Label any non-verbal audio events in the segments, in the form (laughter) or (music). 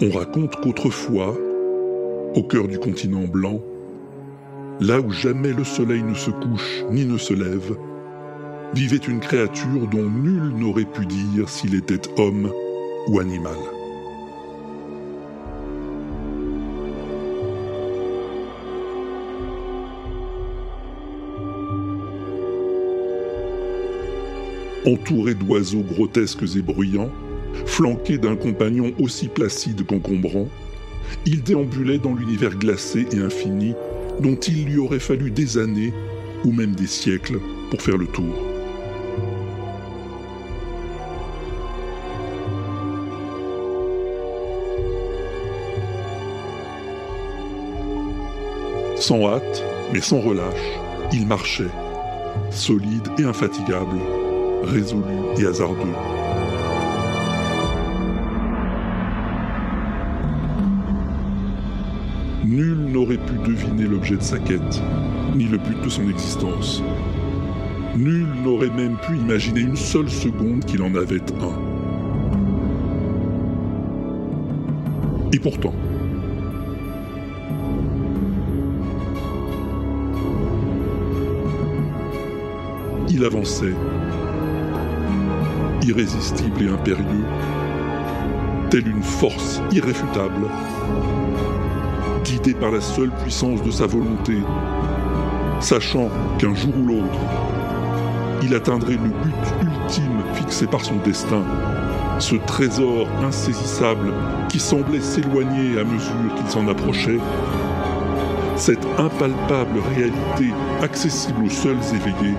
On raconte qu'autrefois, au cœur du continent blanc, là où jamais le soleil ne se couche ni ne se lève, vivait une créature dont nul n'aurait pu dire s'il était homme ou animal. Entouré d'oiseaux grotesques et bruyants, flanqué d'un compagnon aussi placide qu'encombrant, il déambulait dans l'univers glacé et infini dont il lui aurait fallu des années ou même des siècles pour faire le tour. Sans hâte, mais sans relâche, il marchait, solide et infatigable, résolu et hasardeux. Nul n'aurait pu deviner l'objet de sa quête, ni le but de son existence. Nul n'aurait même pu imaginer une seule seconde qu'il en avait un. Et pourtant, il avançait, irrésistible et impérieux, telle une force irréfutable, guidé par la seule puissance de sa volonté, sachant qu'un jour ou l'autre, il atteindrait le but ultime fixé par son destin, ce trésor insaisissable qui semblait s'éloigner à mesure qu'il s'en approchait, cette impalpable réalité accessible aux seuls éveillés,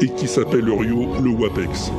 et qui s'appelle Rio le WAPEX.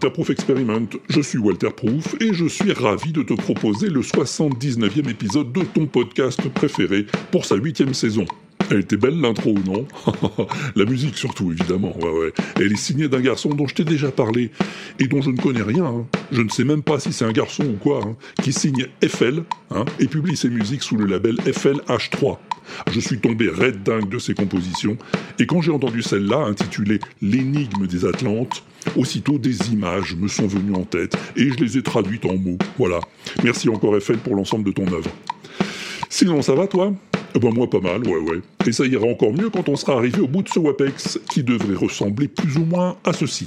Dans le Walter Proof Experiment. Je suis Walter Proof et je suis ravi de te proposer le 79e épisode de ton podcast préféré pour sa huitième saison. Elle était belle l'intro, non? (laughs) La musique surtout, évidemment. Ouais, ouais. Elle est signée d'un garçon dont je t'ai déjà parlé et dont je ne connais rien. hein. Je ne sais même pas si c'est un garçon ou quoi, hein, qui signe FL hein, et publie ses musiques sous le label FLH3. Je suis tombé raide dingue de ses compositions, et quand j'ai entendu celle-là, intitulée L'énigme des Atlantes, aussitôt des images me sont venues en tête, et je les ai traduites en mots. Voilà. Merci encore FL pour l'ensemble de ton œuvre. Sinon, ça va toi? Eh ben moi pas mal, ouais ouais. Et ça ira encore mieux quand on sera arrivé au bout de ce WAPEX, qui devrait ressembler plus ou moins à ceci.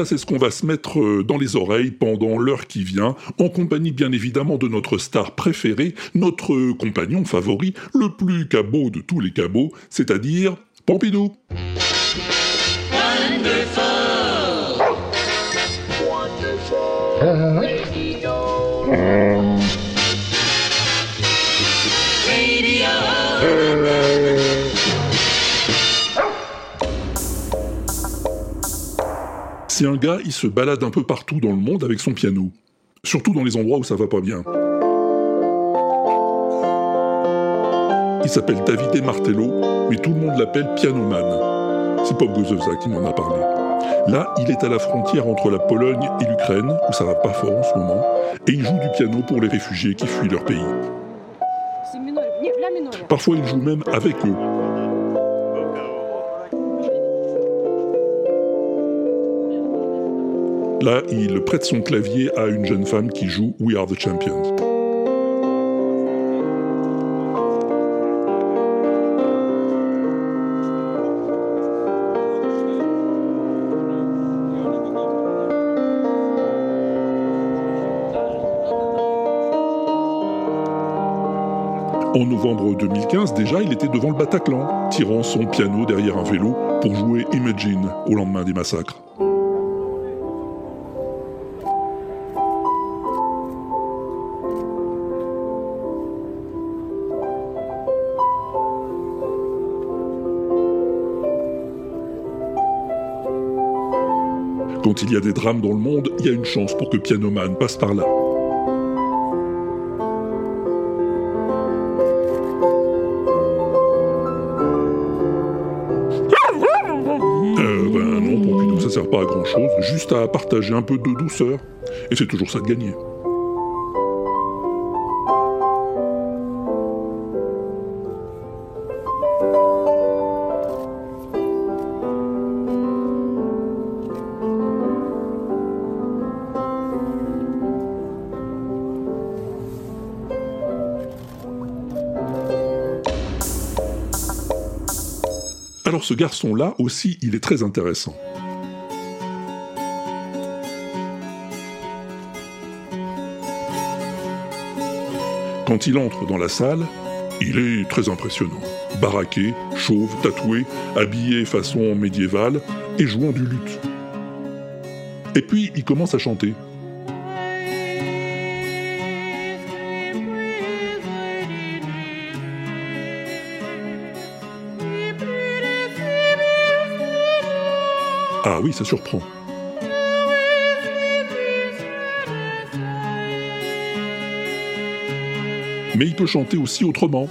Ça, c'est ce qu'on va se mettre euh, dans les oreilles pendant l'heure qui vient, en compagnie bien évidemment de notre star préférée, notre compagnon favori, le plus cabot de tous les cabots, c'est-à-dire Pompidou. c'est un gars, il se balade un peu partout dans le monde avec son piano. Surtout dans les endroits où ça va pas bien. Il s'appelle Davide Martello, mais tout le monde l'appelle Pianoman. C'est Pop Gozovza qui m'en a parlé. Là, il est à la frontière entre la Pologne et l'Ukraine, où ça va pas fort en ce moment, et il joue du piano pour les réfugiés qui fuient leur pays. Parfois, il joue même avec eux, Là, il prête son clavier à une jeune femme qui joue We Are the Champions. En novembre 2015, déjà, il était devant le Bataclan, tirant son piano derrière un vélo pour jouer Imagine au lendemain des massacres. Quand il y a des drames dans le monde, il y a une chance pour que Pianoman passe par là. Euh, ben non, Pompidou, ça sert pas à grand chose, juste à partager un peu de douceur. Et c'est toujours ça de gagner. Ce garçon-là aussi, il est très intéressant. Quand il entre dans la salle, il est très impressionnant. Baraqué, chauve, tatoué, habillé façon médiévale et jouant du luth. Et puis il commence à chanter. Ah oui, ça surprend. Mais il peut chanter aussi autrement.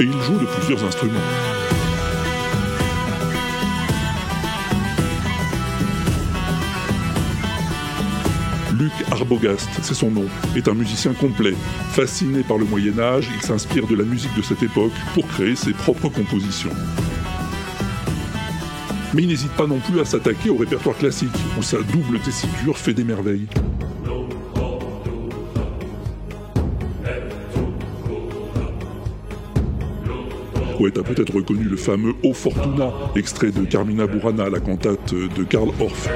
Et il joue de plusieurs instruments. Arbogast, c'est son nom, est un musicien complet. Fasciné par le Moyen Âge, il s'inspire de la musique de cette époque pour créer ses propres compositions. Mais il n'hésite pas non plus à s'attaquer au répertoire classique, où sa double tessiture fait des merveilles. Ouais, t'as peut-être reconnu le fameux O Fortuna, extrait de Carmina Burana, la cantate de Karl Orff.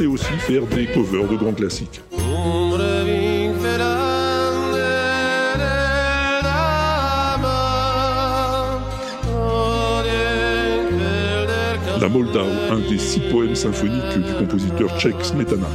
Sait aussi faire des covers de grands classiques. La Moldau, un des six poèmes symphoniques du compositeur tchèque Smetana.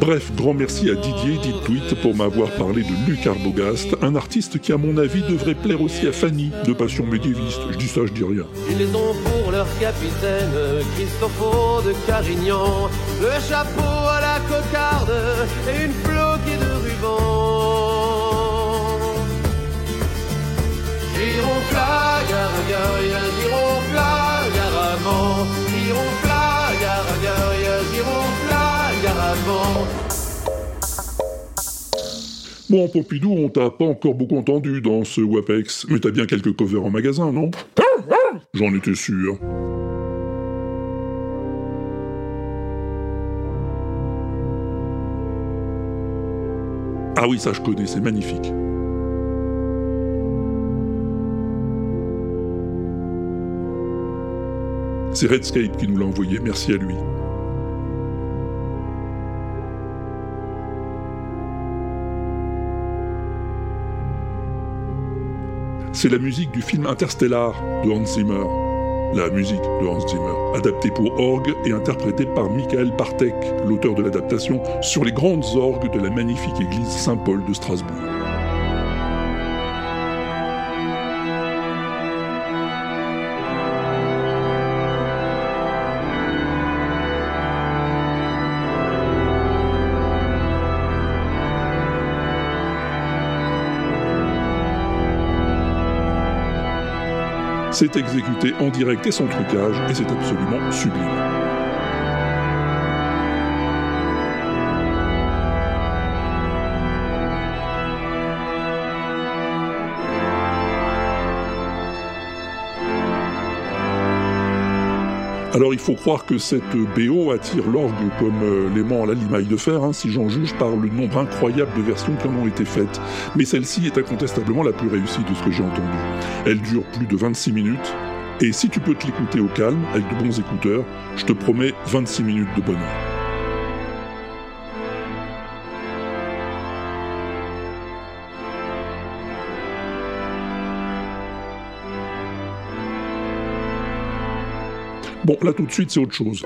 Bref, grand merci à Didier Tweet pour m'avoir parlé de Luc Arbogast, un artiste qui à mon avis devrait plaire aussi à Fanny, de passion médiéviste. Je dis ça, je dis rien. Ils ont pour leur capitaine Christophe de Carignan, le chapeau à la cocarde et une floquée de ruban. Gironfla, gara, gara, gironfla, garavant. Gironfla, Bon, Pompidou, on t'a pas encore beaucoup entendu dans ce WAPEX, mais t'as bien quelques covers en magasin, non? J'en étais sûr. Ah oui, ça je connais, c'est magnifique. C'est Redscape qui nous l'a envoyé, merci à lui. C'est la musique du film Interstellar de Hans Zimmer. La musique de Hans Zimmer, adaptée pour orgue et interprétée par Michael Partek, l'auteur de l'adaptation, sur les grandes orgues de la magnifique église Saint-Paul de Strasbourg. C'est exécuté en direct et sans trucage, et c'est absolument sublime. Alors il faut croire que cette BO attire l'orgue comme euh, l'aimant à la limaille de fer, hein, si j'en juge par le nombre incroyable de versions qui en ont été faites. Mais celle-ci est incontestablement la plus réussie de ce que j'ai entendu. Elle dure plus de 26 minutes, et si tu peux te l'écouter au calme, avec de bons écouteurs, je te promets 26 minutes de bonheur. Bon, là tout de suite, c'est autre chose.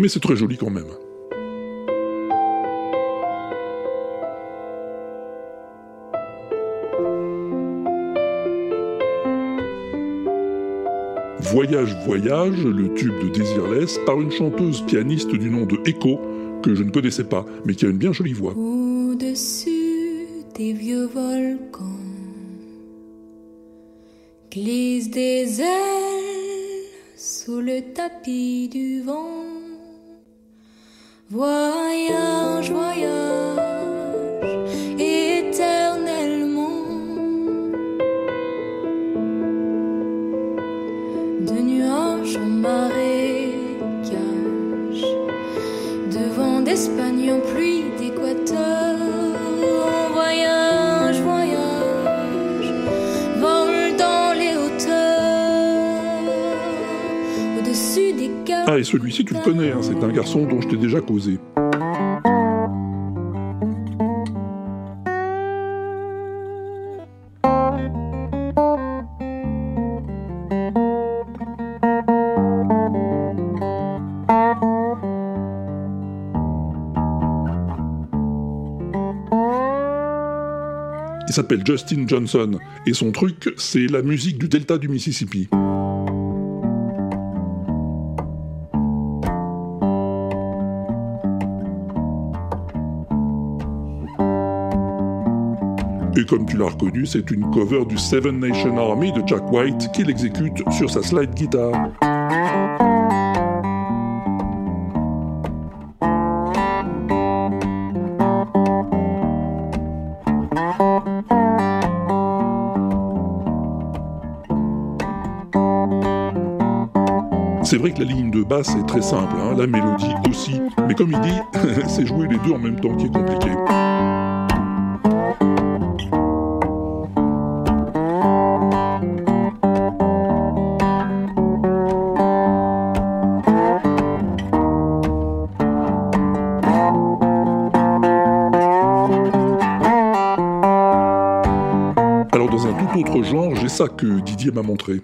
Mais c'est très joli quand même. Voyage, voyage, le tube de Désirless, par une chanteuse pianiste du nom de Echo, que je ne connaissais pas, mais qui a une bien jolie voix. Au-dessus des vieux volcans glissent des ailes sous le tapis du vent. Voyage, voyage, éternellement. De nuages en marécage, de vent d'Espagne en pluie et celui-ci, tu le connais, hein, c'est un garçon dont je t'ai déjà causé. Il s'appelle Justin Johnson, et son truc, c'est la musique du delta du Mississippi. Comme tu l'as reconnu, c'est une cover du Seven Nation Army de Jack White qu'il exécute sur sa slide guitare. C'est vrai que la ligne de basse est très simple, hein, la mélodie aussi, mais comme il dit, (laughs) c'est jouer les deux en même temps qui est compliqué. Ça que Didier m'a montré.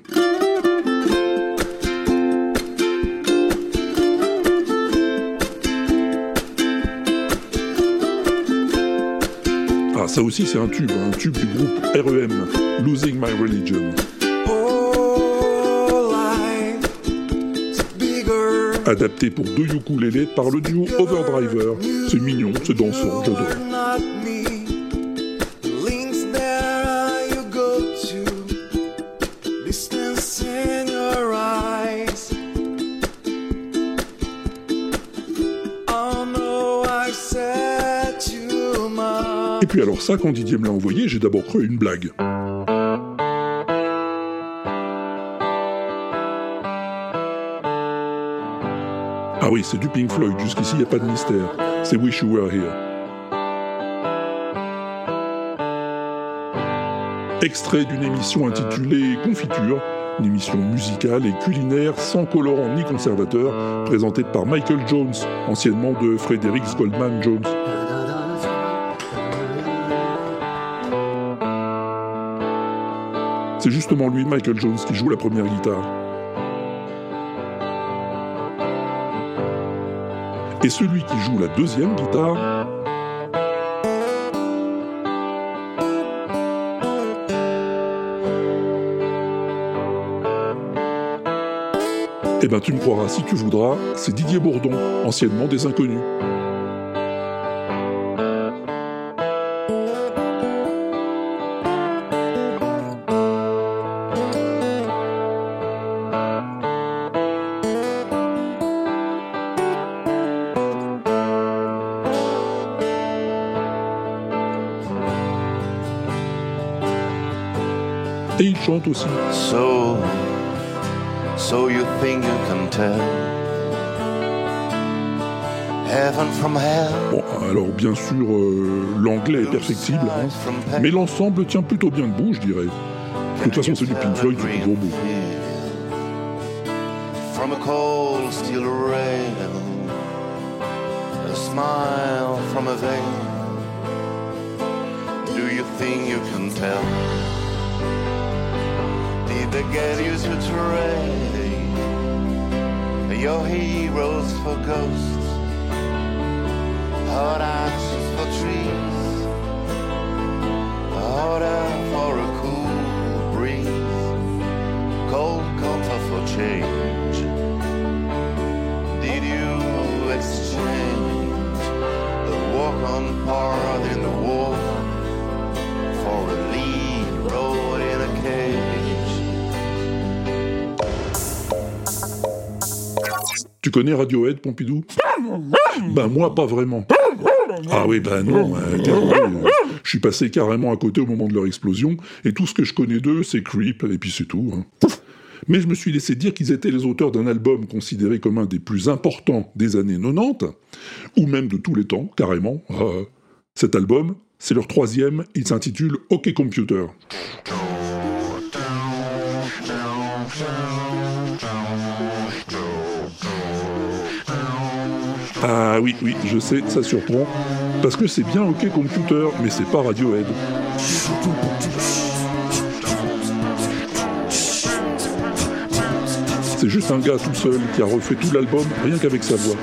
Ah, ça aussi c'est un tube, un tube du groupe REM, Losing My Religion. Adapté pour deux ukulélés par le duo Overdriver. C'est mignon, c'est dansant, j'adore. Puis alors ça, quand Didier me l'a envoyé, j'ai d'abord cru une blague. Ah oui, c'est du Pink Floyd, jusqu'ici il n'y a pas de mystère. C'est Wish You Were Here. Extrait d'une émission intitulée Confiture, une émission musicale et culinaire sans colorant ni conservateur, présentée par Michael Jones, anciennement de Frederick Goldman Jones. C'est justement lui, Michael Jones, qui joue la première guitare. Et celui qui joue la deuxième guitare, Eh ben tu me croiras si tu voudras, c'est Didier Bourdon, anciennement des Inconnus. Bien sûr, euh, l'anglais est perfectible, hein, mais l'ensemble tient plutôt bien debout, je dirais. De toute façon, c'est du Pink Floyd, c'est toujours beau. From a cold steel rail, a smile from a veil. Do you think you can tell? Did they get you to trade? Your heroes for ghosts? Hot ashes Tu connais Radiohead, Pompidou Ben moi, pas vraiment. Ah oui, ben non, euh, euh, je suis passé carrément à côté au moment de leur explosion, et tout ce que je connais d'eux, c'est Creep, et puis c'est tout. hein. Mais je me suis laissé dire qu'ils étaient les auteurs d'un album considéré comme un des plus importants des années 90, ou même de tous les temps, carrément. Euh, cet album, c'est leur troisième, il s'intitule OK Computer. Ah oui, oui, je sais, ça surprend. Parce que c'est bien OK Computer, mais c'est pas Radiohead. C'est juste un gars tout seul qui a refait tout l'album rien qu'avec sa voix.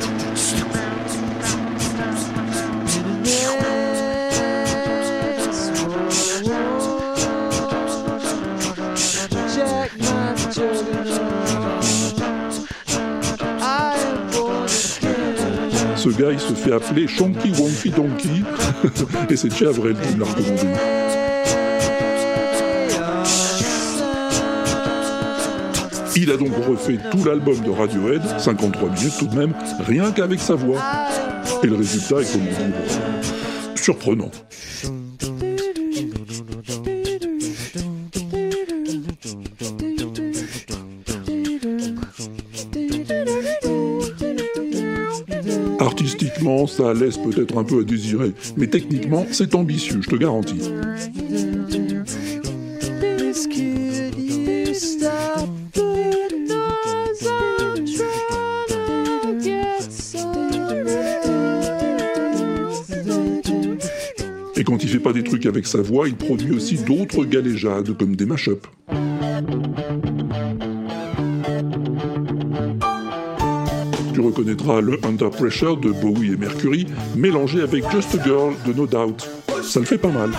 Gars, il se fait appeler Chonky Wonky Donkey, et c'est Che Avril qui me l'a recommandé. Il a donc refait tout l'album de Radiohead, 53 minutes tout de même, rien qu'avec sa voix. Et le résultat est, comment dire, surprenant. Ça laisse peut-être un peu à désirer, mais techniquement, c'est ambitieux, je te garantis. Et quand il fait pas des trucs avec sa voix, il produit aussi d'autres galéjades, comme des mash-ups. Tu reconnaîtras le Under Pressure de Bowie et Mercury, mélangé avec Just a Girl de No Doubt. Ça le fait pas mal.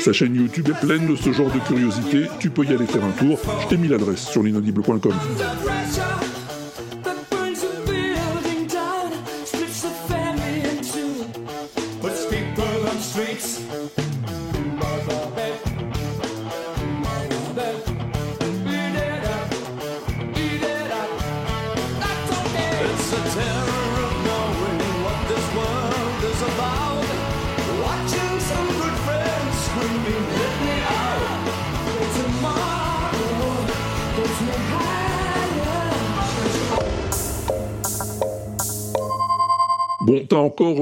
Sa chaîne YouTube est pleine de ce genre de curiosités, tu peux y aller faire un tour, je t'ai mis l'adresse sur l'inaudible.com.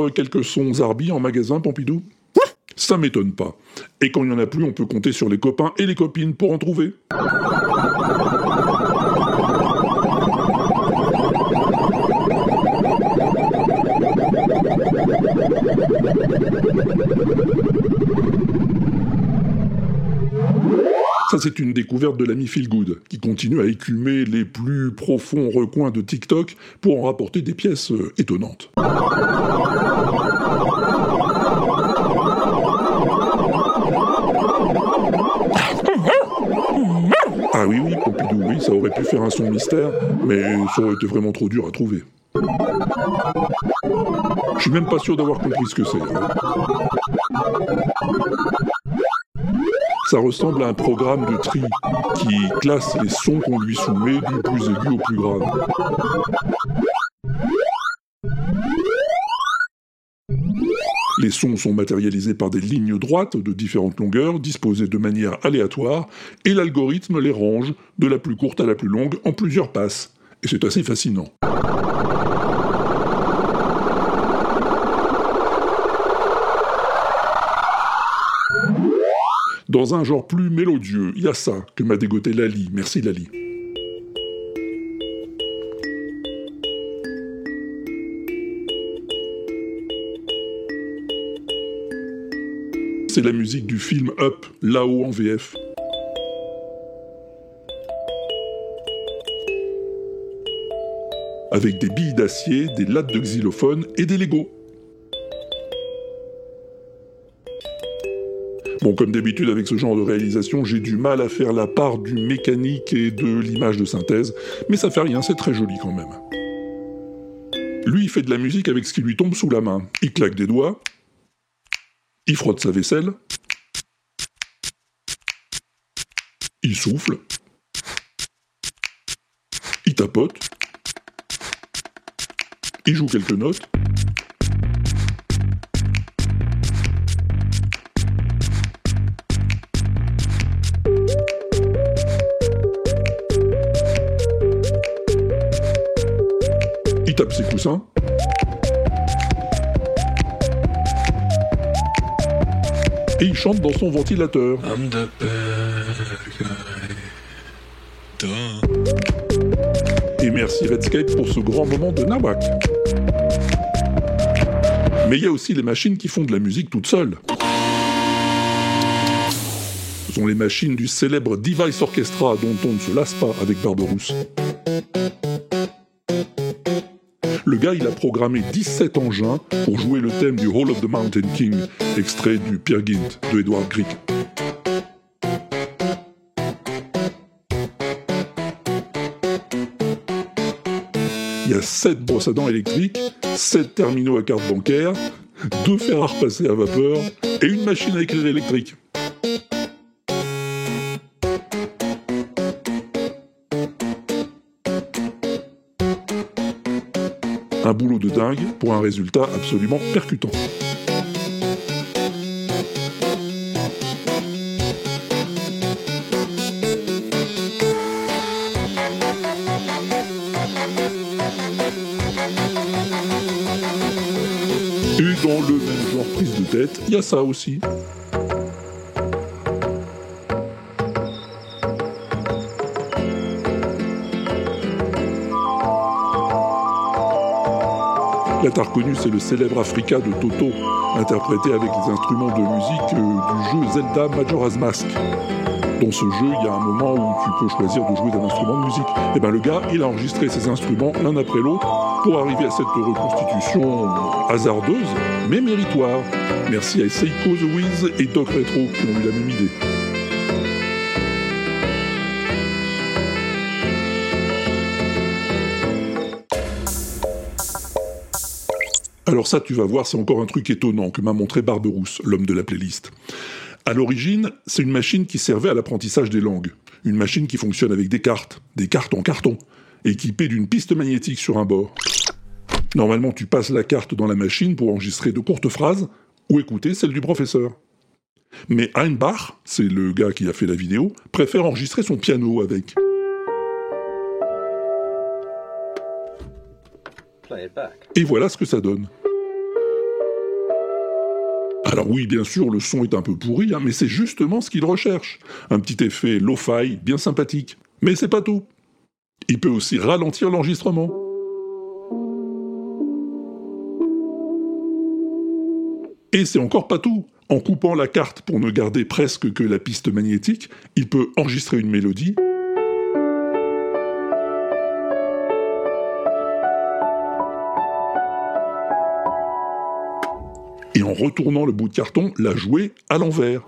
euh, quelques sons Zarbi en magasin, Pompidou Ça m'étonne pas. Et quand il n'y en a plus, on peut compter sur les copains et les copines pour en trouver. Ça Ça, c'est une découverte de l'ami Feel Good, qui continue à écumer les plus profonds recoins de TikTok pour en rapporter des pièces euh, étonnantes. Pu faire un son mystère, mais ça aurait été vraiment trop dur à trouver. Je suis même pas sûr d'avoir compris ce que c'est. hein. Ça ressemble à un programme de tri qui classe les sons qu'on lui soumet du plus aigu au plus grave. Les sons sont matérialisés par des lignes droites de différentes longueurs, disposées de manière aléatoire, et l'algorithme les range de la plus courte à la plus longue en plusieurs passes. Et c'est assez fascinant. Dans un genre plus mélodieux, il y a ça que m'a dégoté Lali. Merci Lali. C'est la musique du film Up, là-haut en VF. Avec des billes d'acier, des lattes de xylophone et des Legos. Bon, comme d'habitude avec ce genre de réalisation, j'ai du mal à faire la part du mécanique et de l'image de synthèse, mais ça fait rien, c'est très joli quand même. Lui, il fait de la musique avec ce qui lui tombe sous la main. Il claque des doigts, il frotte sa vaisselle, il souffle, il tapote, il joue quelques notes, il tape ses coussins, et il chante dans son ventilateur. Et merci Redscape pour ce grand moment de Nawak. Mais il y a aussi les machines qui font de la musique toutes seules. Ce sont les machines du célèbre Device Orchestra dont on ne se lasse pas avec Barberousse. Il a programmé 17 engins pour jouer le thème du Hall of the Mountain King, extrait du Gynt de Edward Grieg. Il y a 7 brosses à dents électriques, 7 terminaux à carte bancaire, 2 fers à repasser à vapeur et une machine à écrire électrique. Boulot de dingue pour un résultat absolument percutant. Et dans le même genre prise de tête, il y a ça aussi. Là, t'as reconnu, c'est le célèbre Africa de Toto, interprété avec les instruments de musique euh, du jeu Zelda Majora's Mask. Dans ce jeu, il y a un moment où tu peux choisir de jouer d'un instrument de musique. Et ben le gars, il a enregistré ses instruments l'un après l'autre pour arriver à cette reconstitution hasardeuse, mais méritoire. Merci à Seiko The Wiz et Doc Retro qui ont eu la même idée. Alors ça, tu vas voir, c'est encore un truc étonnant que m'a montré Barberousse, l'homme de la playlist. À l'origine, c'est une machine qui servait à l'apprentissage des langues. Une machine qui fonctionne avec des cartes, des cartes en carton, équipée d'une piste magnétique sur un bord. Normalement, tu passes la carte dans la machine pour enregistrer de courtes phrases ou écouter celle du professeur. Mais Einbach, c'est le gars qui a fait la vidéo, préfère enregistrer son piano avec. Et voilà ce que ça donne. Alors oui, bien sûr, le son est un peu pourri, hein, mais c'est justement ce qu'il recherche. Un petit effet lo-fi bien sympathique. Mais c'est pas tout. Il peut aussi ralentir l'enregistrement. Et c'est encore pas tout. En coupant la carte pour ne garder presque que la piste magnétique, il peut enregistrer une mélodie, en retournant le bout de carton, la jouer à l'envers.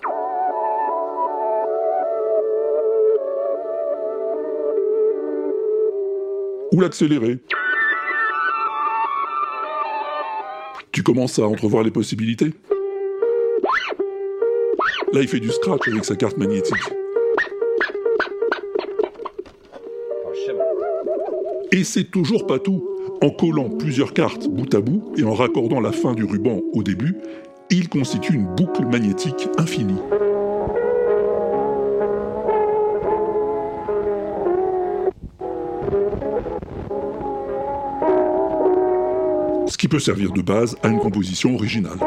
Ou l'accélérer. Tu commences à entrevoir les possibilités Là, il fait du scratch avec sa carte magnétique. Et c'est toujours pas tout. En collant plusieurs cartes bout à bout et en raccordant la fin du ruban au début, il constitue une boucle magnétique infinie. Ce qui peut servir de base à une composition originale.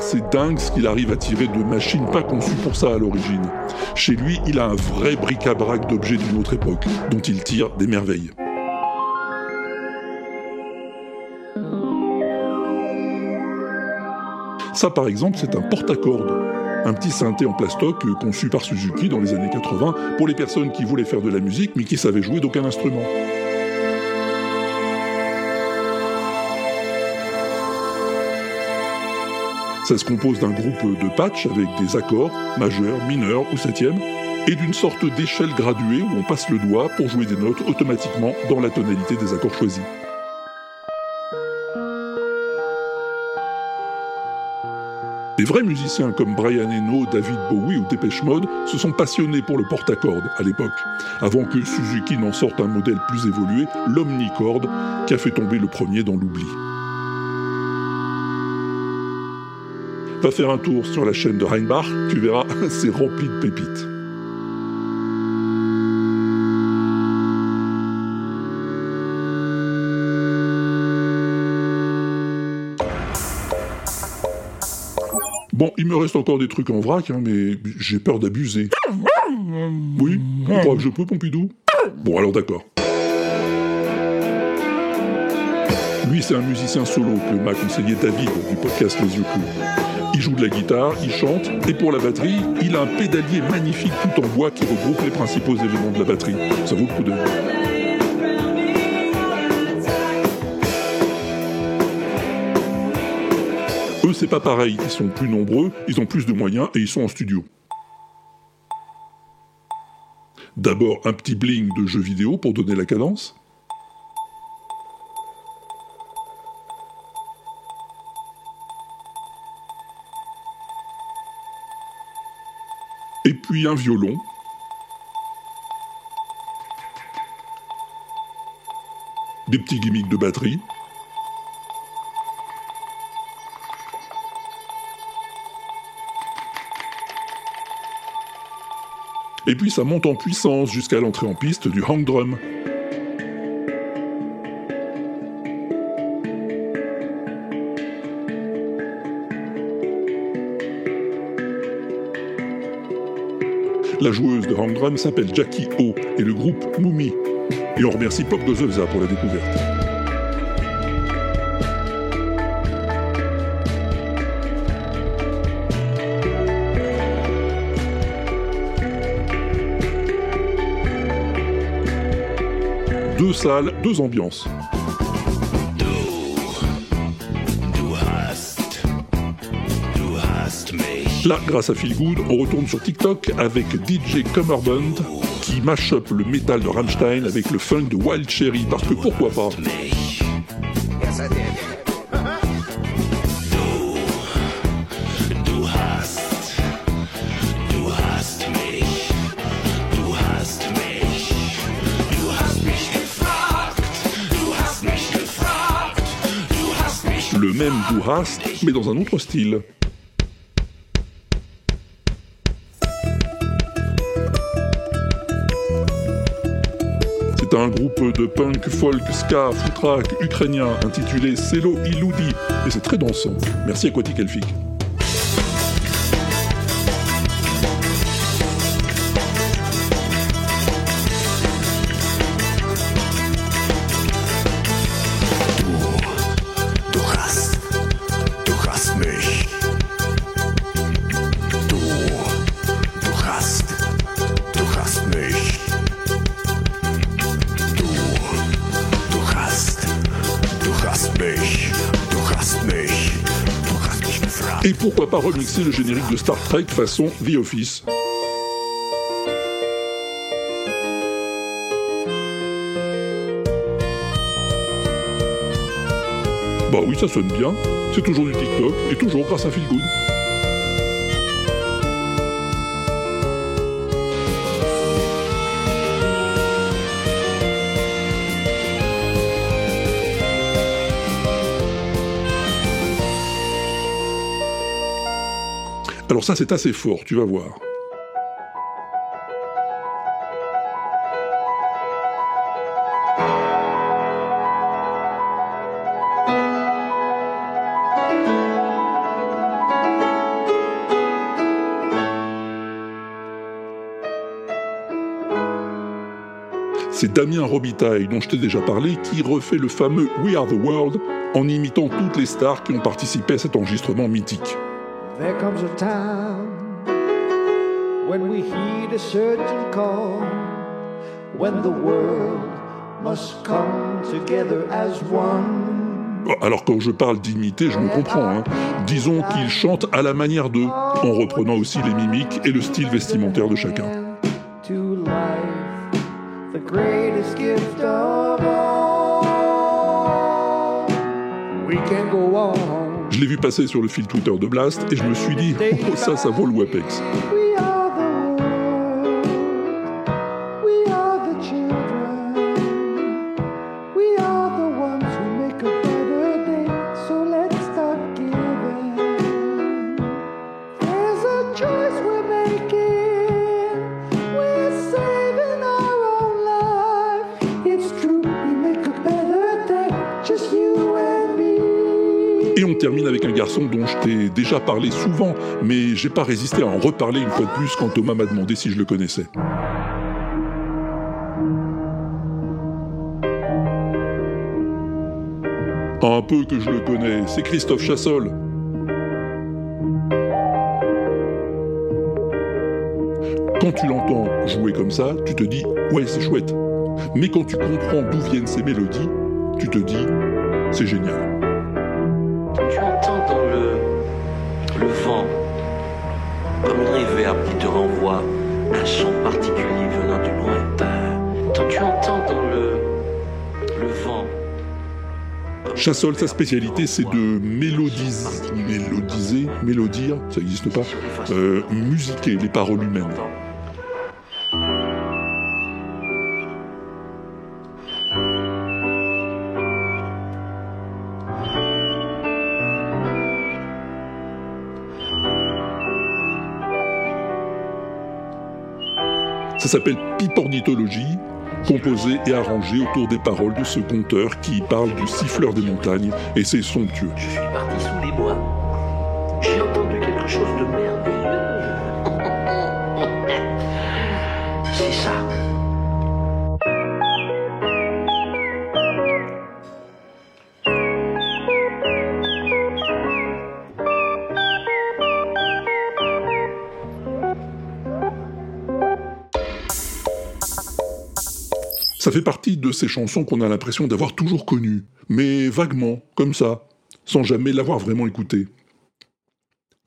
C'est dingue ce qu'il arrive à tirer de machines pas conçues pour ça à l'origine. Chez lui, il a un vrai bric-à-brac d'objets d'une autre époque, dont il tire des merveilles. Ça, par exemple, c'est un porte-à-cordes. Un petit synthé en plastoc euh, conçu par Suzuki dans les années 80 pour les personnes qui voulaient faire de la musique mais qui savaient jouer d'aucun instrument. Ça se compose d'un groupe de patchs avec des accords, majeurs, mineurs ou septièmes, et d'une sorte d'échelle graduée où on passe le doigt pour jouer des notes automatiquement dans la tonalité des accords choisis. Des vrais musiciens comme Brian Eno, David Bowie ou Dépêche Mode se sont passionnés pour le porte-à-cordes à l'époque, avant que Suzuki n'en sorte un modèle plus évolué, l'omnicorde, qui a fait tomber le premier dans l'oubli. Va faire un tour sur la chaîne de Reinbach, tu verras, (laughs) c'est rempli de pépites. Bon, il me reste encore des trucs en vrac, hein, mais j'ai peur d'abuser. Oui, tu crois que je peux, Pompidou? Bon, alors d'accord. Lui, c'est un musicien solo que m'a conseillé David du podcast Les Yeux. Il joue de la guitare, il chante, et pour la batterie, il a un pédalier magnifique tout en bois qui regroupe les principaux éléments de la batterie. Ça vaut le coup d'œil. Eux, c'est pas pareil, ils sont plus nombreux, ils ont plus de moyens et ils sont en studio. D'abord un petit bling de jeu vidéo pour donner la cadence. Puis un violon. Des petits gimmicks de batterie. Et puis ça monte en puissance jusqu'à l'entrée en piste du hang drum. La joueuse de hang drum s'appelle Jackie O et le groupe Mumi. Et on remercie Pop Gozelza pour la découverte. Deux salles, deux ambiances. Là, grâce à Feel Good, on retourne sur TikTok avec DJ Cummerbund qui mash up le métal de Rammstein avec le funk de Wild Cherry, parce que pourquoi pas Le même Du hast, mais dans un autre style. C'est un groupe de punk, folk, ska, footrack ukrainien intitulé Selo Iludi, et c'est très dansant. Merci Aquatic Elfic. Pas remixer le générique de Star Trek façon The Office Bah oui, ça sonne bien. C'est toujours du TikTok et toujours grâce à Feel Good. Ça, c'est assez fort, tu vas voir. C'est Damien Robitaille, dont je t'ai déjà parlé, qui refait le fameux We Are the World en imitant toutes les stars qui ont participé à cet enregistrement mythique. There comes a time when we heed a certain call, when the world must come together as one. Alors quand je parle d'imiter, je me comprends. hein. Disons qu'ils chantent à la manière d'eux, en reprenant aussi les mimiques et le style vestimentaire de chacun. L'ai vu passer sur le fil Twitter de Blast et je me suis dit, oh ça, ça vaut le WAPEX. Déjà parlé souvent, mais j'ai pas résisté à en reparler une fois de plus quand Thomas m'a demandé si je le connaissais. Un peu que je le connais, c'est Christophe Chassol. Quand tu l'entends jouer comme ça, tu te dis ouais c'est chouette. Mais quand tu comprends d'où viennent ces mélodies, tu te dis c'est génial. Réverbe qui te renvoie un son particulier venant du lointain. Quand tu entends dans le, le vent. Chassol, sa spécialité, c'est de mélodiser, mélodiser, mélodire, ça n'existe pas, euh, musiquer les paroles humaines. Ça s'appelle Pipornithologie, composé et arrangé autour des paroles de ce conteur qui parle du siffleur des montagnes, et c'est somptueux. Je suis parti sous les bois. J'ai entendu quelque chose de Ça fait partie de ces chansons qu'on a l'impression d'avoir toujours connues, mais vaguement, comme ça, sans jamais l'avoir vraiment écoutée.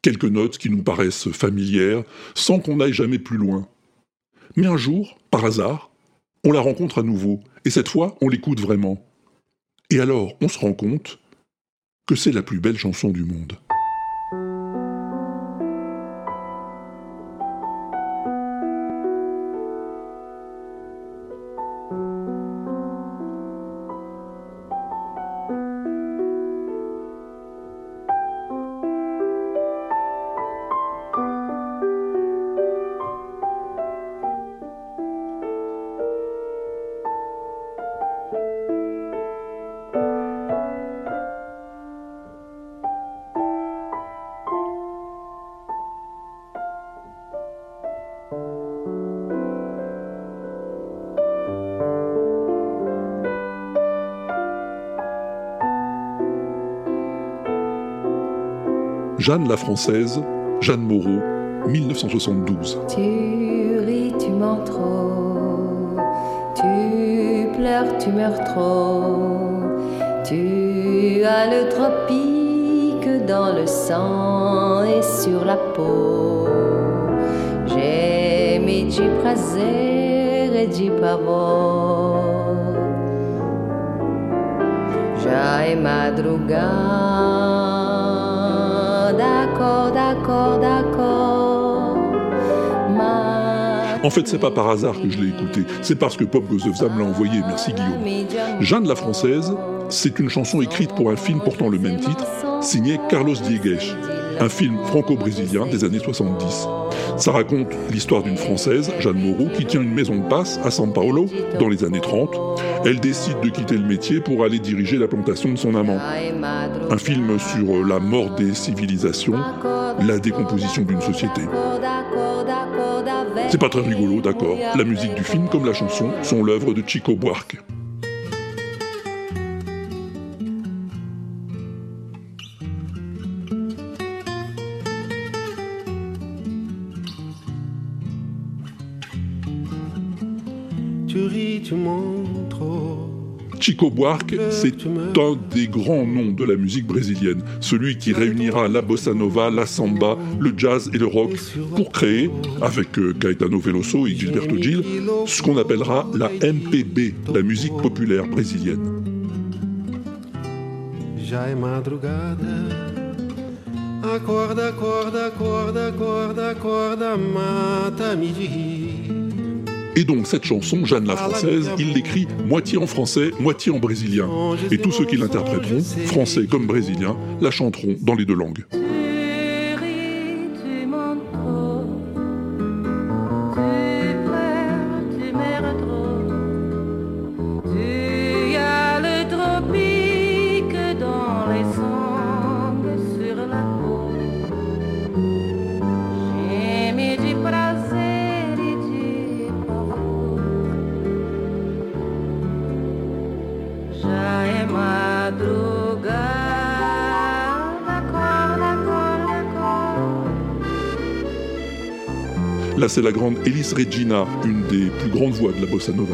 Quelques notes qui nous paraissent familières, sans qu'on aille jamais plus loin. Mais un jour, par hasard, on la rencontre à nouveau, et cette fois, on l'écoute vraiment. Et alors, on se rend compte que c'est la plus belle chanson du monde. Jeanne la Française, Jeanne Moreau, 1972. Tu ris, tu mens trop. Tu pleures, tu meurs trop. Tu as le tropique que dans le sang et sur la peau. Geme de prazer e de pavor. Já é madrugada, En fait, c'est pas par hasard que je l'ai écouté, c'est parce que Pop Goes of Zam l'a envoyé, merci Guillaume. Jeanne la Française, c'est une chanson écrite pour un film portant le même titre, signé Carlos Diegues, un film franco-brésilien des années 70. Ça raconte l'histoire d'une Française, Jeanne Moreau, qui tient une maison de passe à São Paulo dans les années 30. Elle décide de quitter le métier pour aller diriger la plantation de son amant. Un film sur la mort des civilisations, la décomposition d'une société. C'est pas très rigolo, d'accord. La musique du film, comme la chanson, sont l'œuvre de Chico Buarque. Chico Buarque, c'est un des grands noms de la musique brésilienne, celui qui réunira la bossa nova, la samba, le jazz et le rock pour créer, avec euh, Caetano Veloso et Gilberto Gil, ce qu'on appellera la MPB, la musique populaire brésilienne. Et donc cette chanson, Jeanne la Française, il l'écrit moitié en français, moitié en brésilien. Et tous ceux qui l'interpréteront, français comme brésiliens, la chanteront dans les deux langues. Là, c'est la grande Elis Regina, une des plus grandes voix de la bossa nova.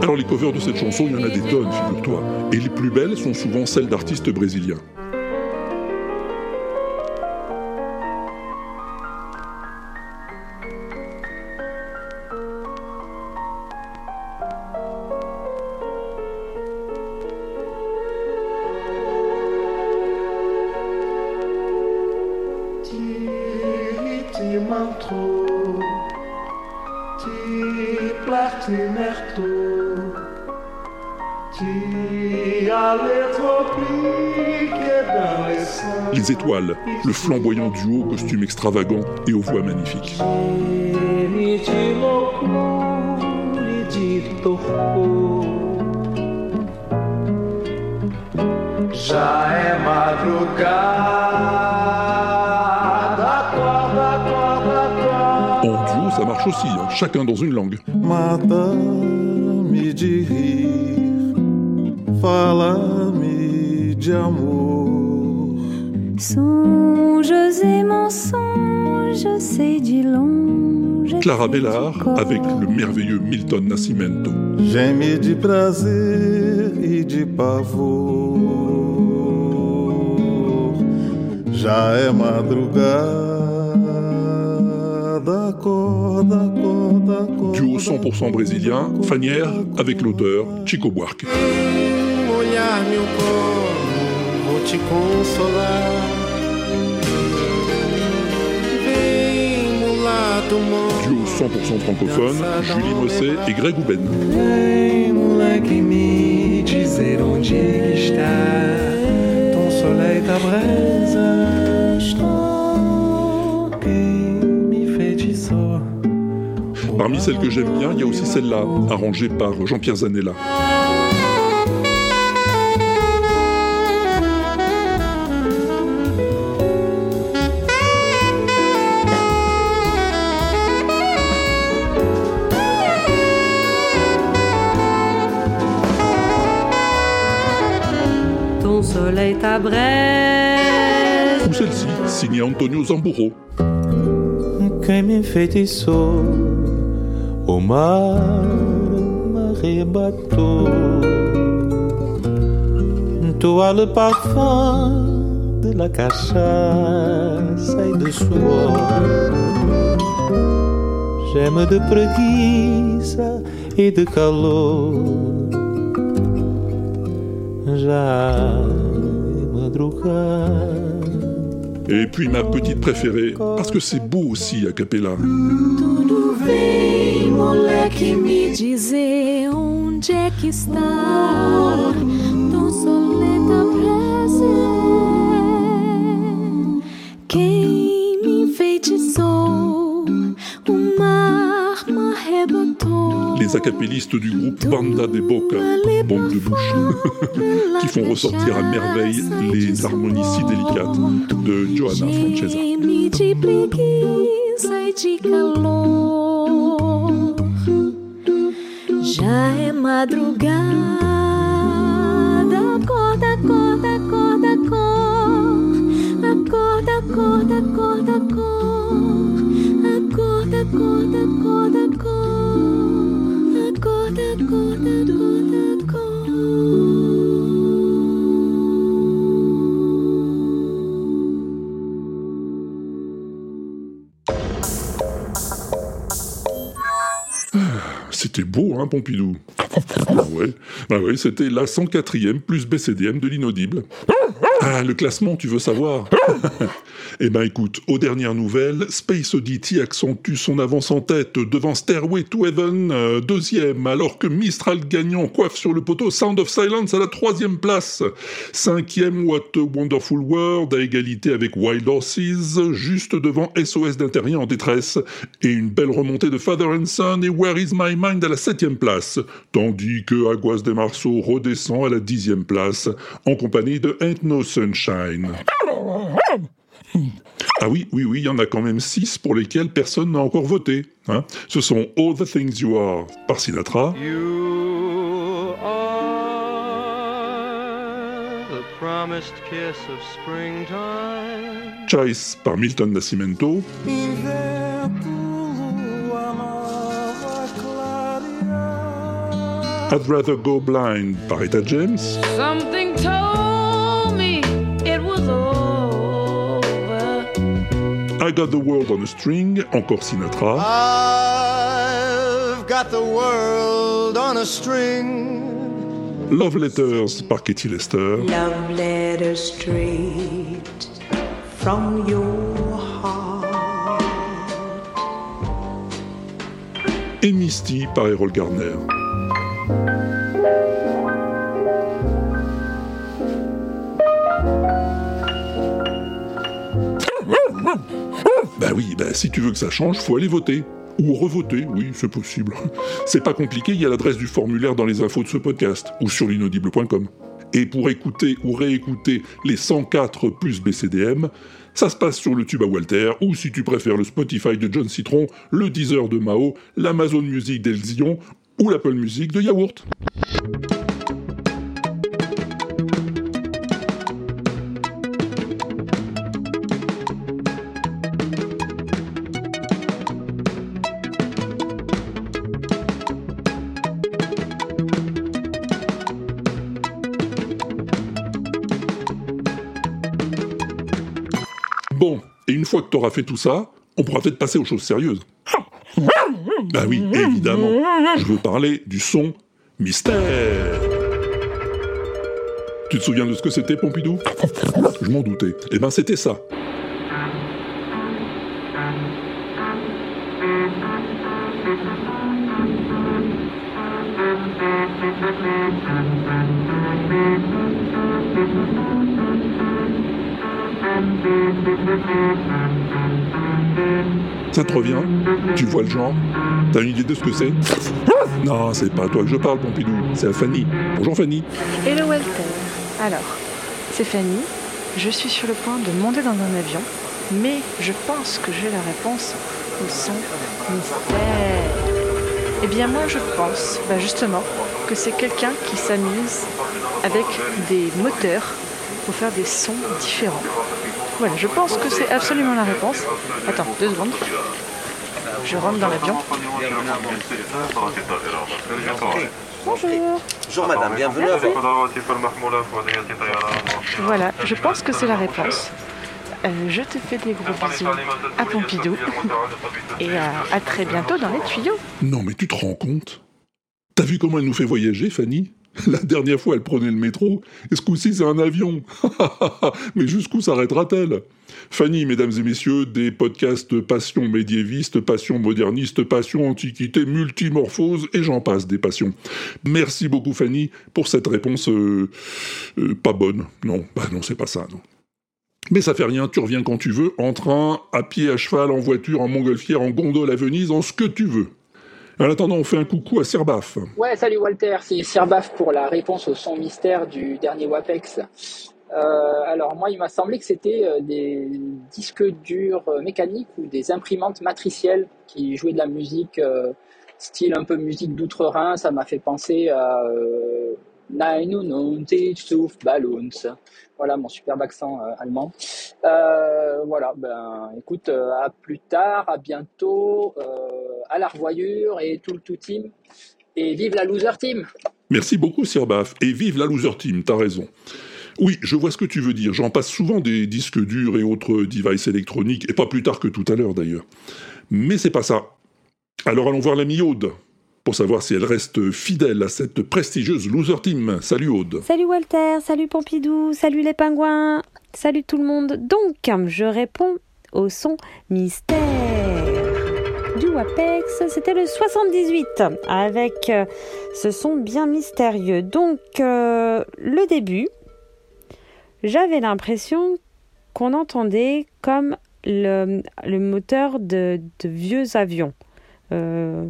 Alors les covers de cette chanson, il y en a des tonnes, figure-toi. Et les plus belles sont souvent celles d'artistes brésiliens. Étoiles, le flamboyant duo, costume extravagant et aux voix magnifiques. En duo, ça marche aussi, hein, chacun dans une langue. Et mensonges, c'est de longe. Clara Bellard avec le merveilleux Milton Nascimento. Geme de prazer e de pavor. Já é madrugada, acorda, acorda, acorda. Duo 100% brésilien, Fanière avec l'auteur Chico Buarque. Vem molhar meu vou te consolar. Duo 100% francophone, Julie Mosset et Greg Houben. Parmi celles que j'aime bien, il y a aussi celle-là, arrangée par Jean-Pierre Zanella. À. Ou celle-ci, signée Antonio Zamburro. Quem me enfeitiçou, o mar me arrebatou. As le parfum de la cachaça e do suor. J'aime de preguiça e de calor. Já. Et puis ma petite préférée, parce que c'est beau aussi a cappella. Tudo Les acapellistes du groupe Banda de Boca, de (laughs) qui font ressortir à merveille les harmonies si délicates de Johanna Francesa. C'était beau, hein, Pompidou (laughs) Ah ouais, bah ouais, c'était la 104e plus BCDM de l'inaudible. Ah, le classement, tu veux savoir (laughs) Eh ben écoute, aux dernières nouvelles, Space Oddity accentue son avance en tête devant Stairway to Heaven, euh, deuxième, alors que Mistral gagnant coiffe sur le poteau Sound of Silence à la troisième place. Cinquième, What a Wonderful World, à égalité avec Wild Horses, juste devant SOS d'Intérieur en détresse, et une belle remontée de Father and Son et Where is My Mind à la septième place, tandis que Aguas de Marceau redescend à la dixième place, en compagnie de Ain't No Sunshine. (laughs) Ah oui, oui, oui, il y en a quand même six pour lesquels personne n'a encore voté. hein. Ce sont All the Things You Are par Sinatra, You are the promised kiss of springtime. Choice par Milton Nascimento, I'd Rather Go Blind par Etta James, Something told I Got the World on a String, encore Sinatra, I've got the world on a string. Love Letters par Katie Lester, Love letter straight from your heart. et Misty par Errol Garner. Bah oui, bah si tu veux que ça change, faut aller voter. Ou revoter, oui, c'est possible. (laughs) C'est pas compliqué, il y a l'adresse du formulaire dans les infos de ce podcast, ou sur l'inaudible.com. Et pour écouter ou réécouter les 104 plus BCDM, ça se passe sur le tube à Walter, ou si tu préfères le Spotify de John Citron, le Deezer de Mao, l'Amazon Music d'Elzion, ou l'Apple Music de Yaourt. Que t'auras fait tout ça, on pourra peut-être passer aux choses sérieuses. Bah oui, évidemment. Je veux parler du son mystère. Tu te souviens de ce que c'était, Pompidou? Je m'en doutais. Eh ben, c'était ça. Ça te revient Tu vois le genre T'as une idée de ce que c'est Non, c'est pas à toi que je parle, Pompidou. C'est à Fanny. Bonjour, Fanny. Hello Walter. Alors, c'est Fanny. Je suis sur le point de monter dans un avion, mais je pense que j'ai la réponse au son mystère. Eh bien moi je pense, bah justement, que c'est quelqu'un qui s'amuse avec des moteurs pour faire des sons différents. Voilà, je pense que c'est absolument la réponse. Attends, deux secondes. Je rentre dans l'avion. Bonjour. Bonjour madame, bienvenue à Merci. vous. Voilà, je pense que c'est la réponse. Euh, je te fais des gros bisous à Pompidou et à, à très bientôt dans les tuyaux. Non, mais tu te rends compte? T'as vu comment elle nous fait voyager, Fanny? (laughs) La dernière fois, elle prenait le métro, et ce coup-ci, c'est un avion. (laughs) mais jusqu'où s'arrêtera-t-elle? Fanny, mesdames et messieurs, des podcasts passion médiéviste, passion moderniste, passion antiquité, multimorphose, et j'en passe des passions. Merci beaucoup, Fanny, pour cette réponse euh, euh, pas bonne. Non, bah non, c'est pas ça, non. Mais ça fait rien, tu reviens quand tu veux, en train, à pied, à cheval, en voiture, en montgolfière, en gondole à Venise, en ce que tu veux. En attendant, on fait un coucou à Serbaf. Ouais, salut Walter, c'est Sirbaf pour la réponse au son mystère du dernier WAPEX. Euh, alors moi, il m'a semblé que c'était euh, des disques durs euh, mécaniques ou des imprimantes matricielles qui jouaient de la musique, style un peu musique d'outre-Rhin. Ça m'a fait penser à 99 Balloons. Voilà mon superbe accent euh, allemand. Euh, voilà, ben écoute, euh, à plus tard, à bientôt, à la revoyure et tout le tout team. Et vive la loser team! Merci beaucoup, Sirbaf. Et vive la loser team, t'as raison. Oui, je vois ce que tu veux dire. J'en passe souvent des disques durs et autres devices électroniques, et pas plus tard que tout à l'heure d'ailleurs. Mais c'est pas ça. Alors allons voir l'amie Aude, pour savoir si elle reste fidèle à cette prestigieuse loser team. Salut Aude. Salut Walter, salut Pompidou, salut les pingouins, salut tout le monde. Donc, je réponds au son mystère du WAPEX. C'était le 78 avec euh, ce son bien mystérieux. Donc, euh, le début, j'avais l'impression qu'on entendait comme le, moteur de, de vieux avions. Euh,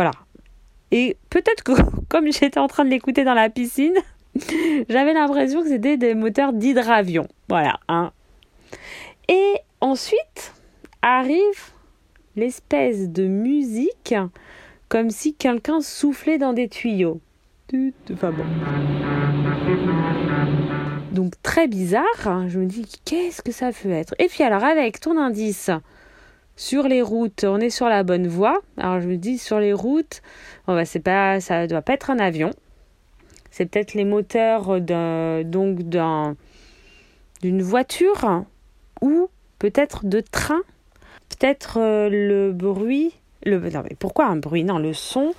voilà. Et peut-être que (laughs) comme j'étais en train de l'écouter dans la piscine, (laughs) j'avais l'impression que c'était des moteurs d'hydravion. Voilà. Hein. Et ensuite arrive l'espèce de musique comme si quelqu'un soufflait dans des tuyaux. Enfin bon. Donc très bizarre. hein. Je me dis qu'est-ce que ça peut être? Et puis alors avec ton indice sur les routes, on est sur la bonne voie. Alors je me dis sur les routes, bon bah c'est pas, ça doit pas être un avion. C'est peut-être les moteurs d'un, donc d'un, d'une voiture ou peut-être de train. Peut-être euh, le bruit, le, non mais pourquoi un bruit? Non, le son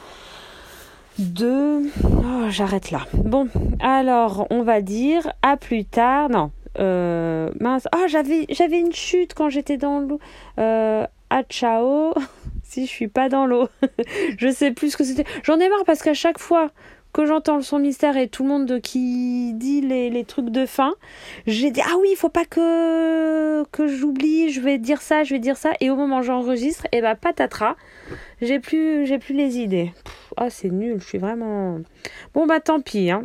de. Oh, j'arrête là. Bon, alors on va dire à plus tard. Non, euh, mince. Ah, j'avais, j'avais une chute quand j'étais dans l'eau. Euh, à ciao. (laughs) si je suis pas dans l'eau. (laughs) je sais plus ce que c'était. J'en ai marre parce qu'à chaque fois que j'entends le son mystère et tout le monde qui dit les, trucs de fin, j'ai dit ah oui, il faut pas que que j'oublie, je vais dire ça, je vais dire ça et au moment où j'enregistre, et bah patatras, j'ai plus j'ai plus les idées. Ah c'est nul, je suis vraiment Bon bah tant pis hein.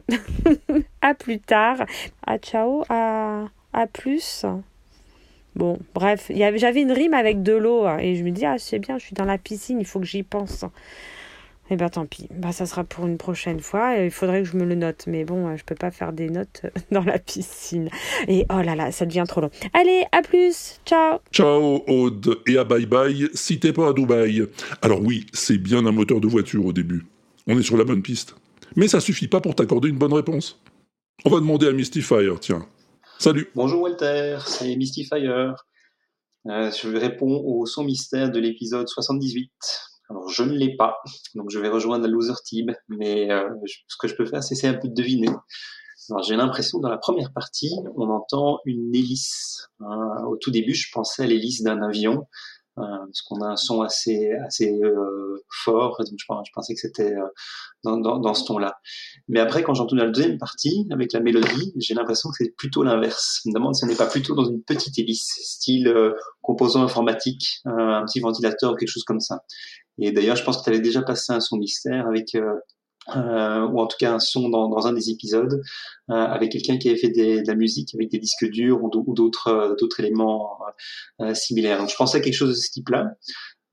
(laughs) à plus tard. À ciao, à à plus. Bon, bref, j'avais une rime avec de l'eau hein, et je me dis ah c'est bien, je suis dans la piscine, il faut que j'y pense. Eh ben tant pis, bah, ça sera pour une prochaine fois. Il faudrait que je me le note, mais bon, euh, je peux pas faire des notes euh, (laughs) dans la piscine. Et oh là là, ça devient trop long. Allez, à plus, ciao. Ciao Aude, et à bye bye si t'es pas à Dubaï. Alors oui, c'est bien un moteur de voiture au début. On est sur la bonne piste. Mais ça suffit pas pour t'accorder une bonne réponse. On va demander à Mystifier, tiens. Salut. Bonjour Walter, c'est Mystifier. Euh, je réponds au son mystère de l'épisode 78. Alors je ne l'ai pas, donc je vais rejoindre la loser team, mais euh, ce que je peux faire, c'est essayer un peu de deviner. Alors j'ai l'impression dans la première partie, on entend une hélice. hein. au tout début, je pensais à l'hélice d'un avion, parce qu'on a un son assez assez euh, fort, je, pensais que c'était euh, dans, dans, dans ce ton-là. Mais après, quand j'entends la deuxième partie avec la mélodie, j'ai l'impression que c'est plutôt l'inverse. Je me demande si on n'est pas plutôt dans une petite hélice, style euh, composant informatique, euh, un petit ventilateur ou quelque chose comme ça. Et d'ailleurs, je pense que tu avais déjà passé un son mystère avec, euh, ou en tout cas un son dans, dans un des épisodes, euh, avec quelqu'un qui avait fait des- de la musique avec des disques durs ou d'autres euh, d'autres éléments euh, similaires. Donc je pensais à quelque chose de ce type-là.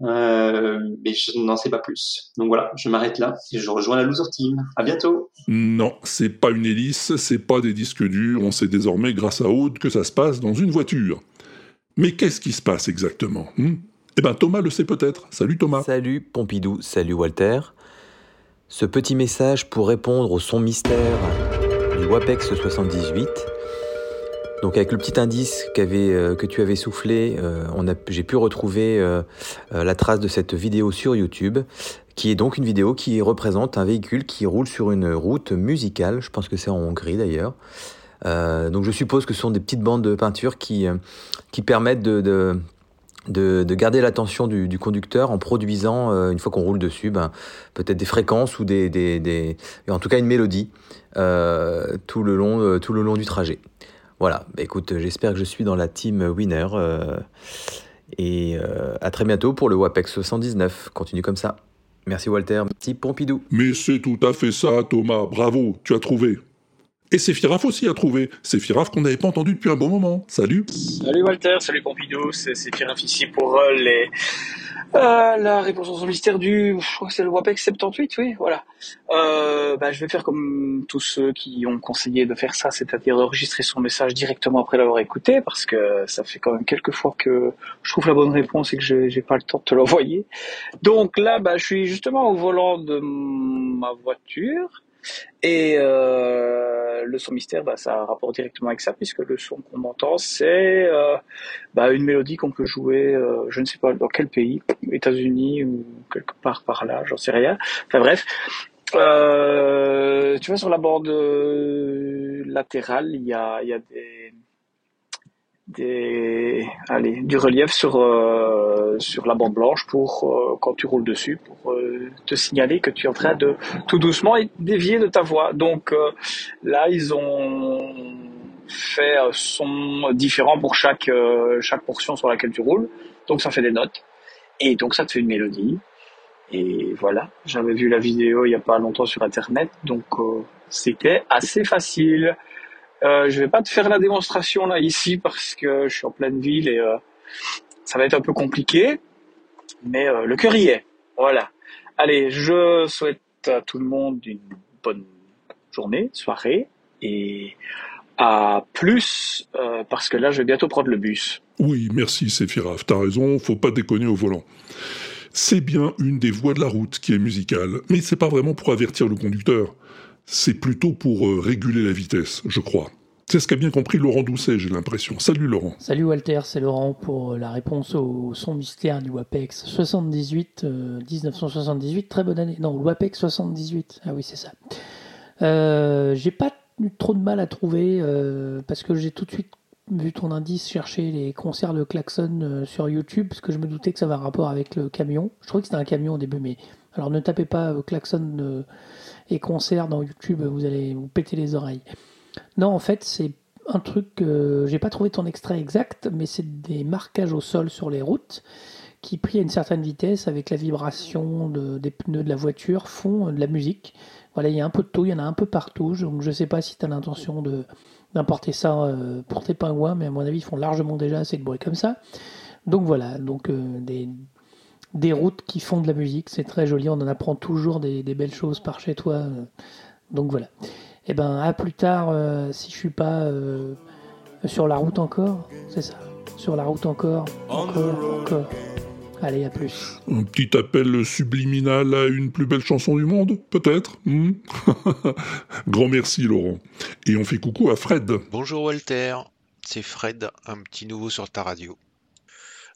Euh, mais je n'en sais pas plus. Donc voilà, je m'arrête là et je rejoins la loser team. À bientôt. Non, c'est pas une hélice, c'est pas des disques durs, on sait désormais grâce à Aude que ça se passe dans une voiture. Mais qu'est-ce qui se passe exactement hmm? Eh ben Thomas le sait peut-être. Salut Thomas. Salut Pompidou, salut Walter. Ce petit message pour répondre au son mystère du WAPEX 78. Donc avec le petit indice qu'avait, euh, que tu avais soufflé, euh, j'ai pu retrouver euh, la trace de cette vidéo sur YouTube, qui est donc une vidéo qui représente un véhicule qui roule sur une route musicale. Je pense que c'est en Hongrie d'ailleurs. Donc je suppose que ce sont des petites bandes de peinture qui, qui permettent de, de, de garder l'attention du, du conducteur en produisant, euh, une fois qu'on roule dessus, ben, peut-être des fréquences ou des, des, des- en tout cas une mélodie euh, tout, le long, euh, tout le long du trajet. Voilà, écoute, j'espère que je suis dans la team winner. et à très bientôt pour le WAPEX 119. Continue comme ça. Merci Walter, merci Pompidou. Mais c'est tout à fait ça Thomas, bravo, tu as trouvé. Et Firaf aussi a trouvé. C'est Firaf qu'on n'avait pas entendu depuis un bon moment. Salut. Salut Walter, salut Pompidou, c'est Pierre ici pour euh, les euh, la réponse au mystère du je crois que c'est le WAPEX 78, oui, voilà. Euh, bah, je vais faire comme tous ceux qui ont conseillé de faire ça, c'est-à-dire enregistrer son message directement après l'avoir écouté, parce que ça fait quand même quelques fois que je trouve la bonne réponse et que j'ai j'ai pas le temps de te l'envoyer. Donc là, bah, je suis justement au volant de ma voiture. Et euh, le son mystère, bah, ça a un rapport directement avec ça, puisque le son qu'on entend, c'est euh, bah, une mélodie qu'on peut jouer, euh, je ne sais pas dans quel pays, États-Unis ou quelque part par là, j'en sais rien. Enfin bref, euh, tu vois sur la bande euh, latérale, il y a, y a des des allez du relief sur euh, sur la bande blanche pour euh, quand tu roules dessus pour euh, te signaler que tu es en train de tout doucement dévier de ta voie donc euh, là ils ont fait un son différent pour chaque euh, chaque portion sur laquelle tu roules. Donc ça fait des notes. Et donc ça te fait une mélodie. Et voilà. J'avais vu la vidéo il y a pas longtemps sur internet. Donc euh, c'était assez facile euh, je vais pas te faire la démonstration là ici parce que je suis en pleine ville et euh, ça va être un peu compliqué, mais euh, le cœur y est. Voilà. Allez, je souhaite à tout le monde une bonne journée, soirée et à plus parce que là je vais bientôt prendre le bus. Oui, merci Séphiraf, t'as raison, faut pas déconner au volant. C'est bien une des voies de la route qui est musicale, mais c'est pas vraiment pour avertir le conducteur. C'est plutôt pour euh, réguler la vitesse, je crois. C'est ce qu'a bien compris Laurent Doucet, j'ai l'impression. Salut Laurent. Salut Walter, c'est Laurent pour la réponse au son mystère du WAPEX 78, euh, 1978, très bonne année. Non, WAPEX 78, ah oui c'est ça. Euh, j'ai pas eu trop de mal à trouver euh, parce que j'ai tout de suite vu ton indice chercher les concerts de klaxon euh, sur YouTube parce que je me doutais que ça avait un rapport avec le camion. Je trouvais que c'était un camion au début, mais alors ne tapez pas euh, klaxon euh, et concert dans YouTube, vous allez vous péter les oreilles. Non, en fait, c'est un truc que j'ai pas trouvé ton extrait exact, mais c'est des marquages au sol sur les routes qui, pris à une certaine vitesse, avec la vibration de- des pneus de la voiture, font euh, de la musique. Voilà, il y a un peu de tout, il y en a un peu partout. Donc je sais pas si tu as l'intention de d'importer ça euh, pour tes pingouins, mais à mon avis, ils font largement déjà assez de bruit comme ça. Donc voilà, donc euh, des, des routes qui font de la musique, c'est très joli, on en apprend toujours des, des belles choses par chez toi. donc voilà. Et ben à plus tard, euh, si je suis pas euh, sur la route encore, c'est ça, sur la route encore, encore, encore. Allez, à plus. Un petit appel subliminal à une plus belle chanson du monde, peut-être hmm? (laughs) Grand merci Laurent. Et on fait coucou à Fred. Bonjour Walter, c'est Fred, un petit nouveau sur ta radio.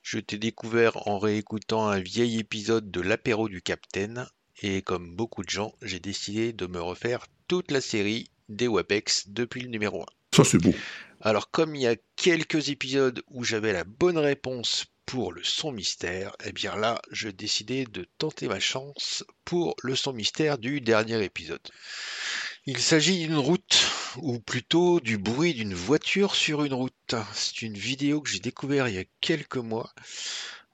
Je t'ai découvert en réécoutant un vieil épisode de l'apéro du Capitaine, et comme beaucoup de gens, j'ai décidé de me refaire toute la série des WAPEX depuis le numéro 1. Ça c'est beau. Alors comme il y a quelques épisodes où j'avais la bonne réponse pour le son mystère, eh bien là, je décidais de tenter ma chance pour le son mystère du dernier épisode. Il s'agit d'une route, ou plutôt du bruit d'une voiture sur une route. C'est une vidéo que j'ai découvert il y a quelques mois.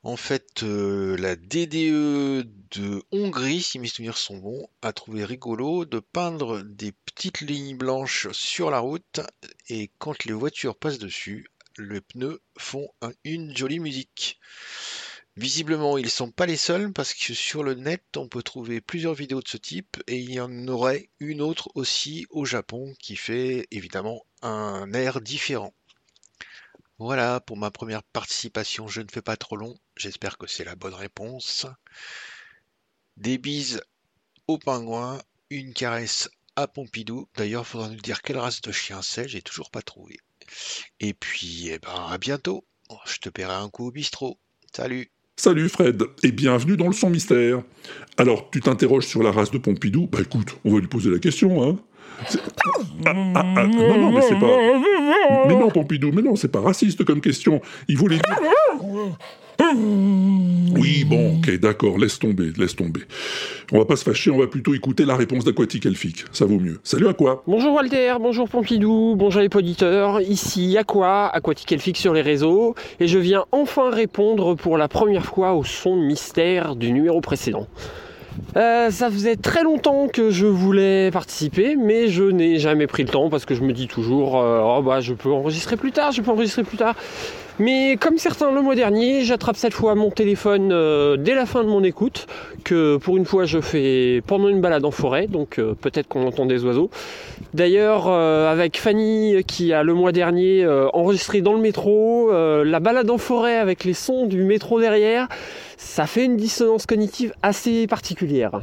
En fait, euh, la DDE de Hongrie, si mes souvenirs sont bons, a trouvé rigolo de peindre des petites lignes blanches sur la route et quand les voitures passent dessus, les pneus font un- une jolie musique. Visiblement, ils sont pas les seuls parce que sur le net, on peut trouver plusieurs vidéos de ce type et il y en aurait une autre aussi au Japon qui fait évidemment un air différent. Voilà pour ma première participation, je ne fais pas trop long, j'espère que c'est la bonne réponse. Des bises au pingouin, une caresse à Pompidou. D'ailleurs, faudra nous dire quelle race de chien c'est, j'ai toujours pas trouvé. Et puis, eh ben, à bientôt. Je te paierai un coup au bistrot. Salut. Salut Fred, et bienvenue dans le son mystère. Alors, tu t'interroges sur la race de Pompidou? Bah écoute, on va lui poser la question, hein. Ah, ah, ah, non, non, mais c'est pas... Mais non, Pompidou, mais non, c'est pas raciste comme question. Il voulait dire... Oui, bon, ok, d'accord, laisse tomber, laisse tomber. On va pas se fâcher, on va plutôt écouter la réponse d'Aquatique Elfique. Ça vaut mieux. Salut à quoi Bonjour Walter, bonjour Pompidou, bonjour les auditeurs, ici Aqua, Aquatique Elfique sur les réseaux, et je viens enfin répondre pour la première fois au son mystère du numéro précédent. Euh, ça faisait très longtemps que je voulais participer, mais je n'ai jamais pris le temps parce que je me dis toujours, euh, oh bah je peux enregistrer plus tard, je peux enregistrer plus tard. Mais comme certains le mois dernier, j'attrape cette fois mon téléphone euh, dès la fin de mon écoute, que pour une fois je fais pendant une balade en forêt, donc euh, peut-être qu'on entend des oiseaux. D'ailleurs, euh, avec Fanny qui a le mois dernier enregistré dans le métro, la balade en forêt avec les sons du métro derrière, ça fait une dissonance cognitive assez particulière.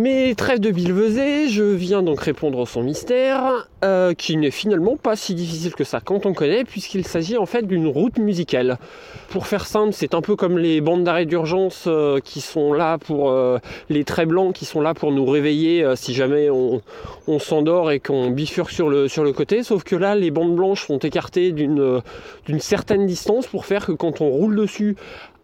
Mais trêve de bilvesée, je viens donc répondre au son mystère, euh, qui n'est finalement pas si difficile que ça quand on connaît, puisqu'il s'agit en fait d'une route musicale. Pour faire simple, c'est un peu comme les bandes d'arrêt d'urgence euh, qui sont là pour euh, les traits blancs qui sont là pour nous réveiller si jamais on, s'endort et qu'on bifurque sur le, sur le côté, sauf que là les bandes blanches sont écartées d'une certaine distance pour faire que quand on roule dessus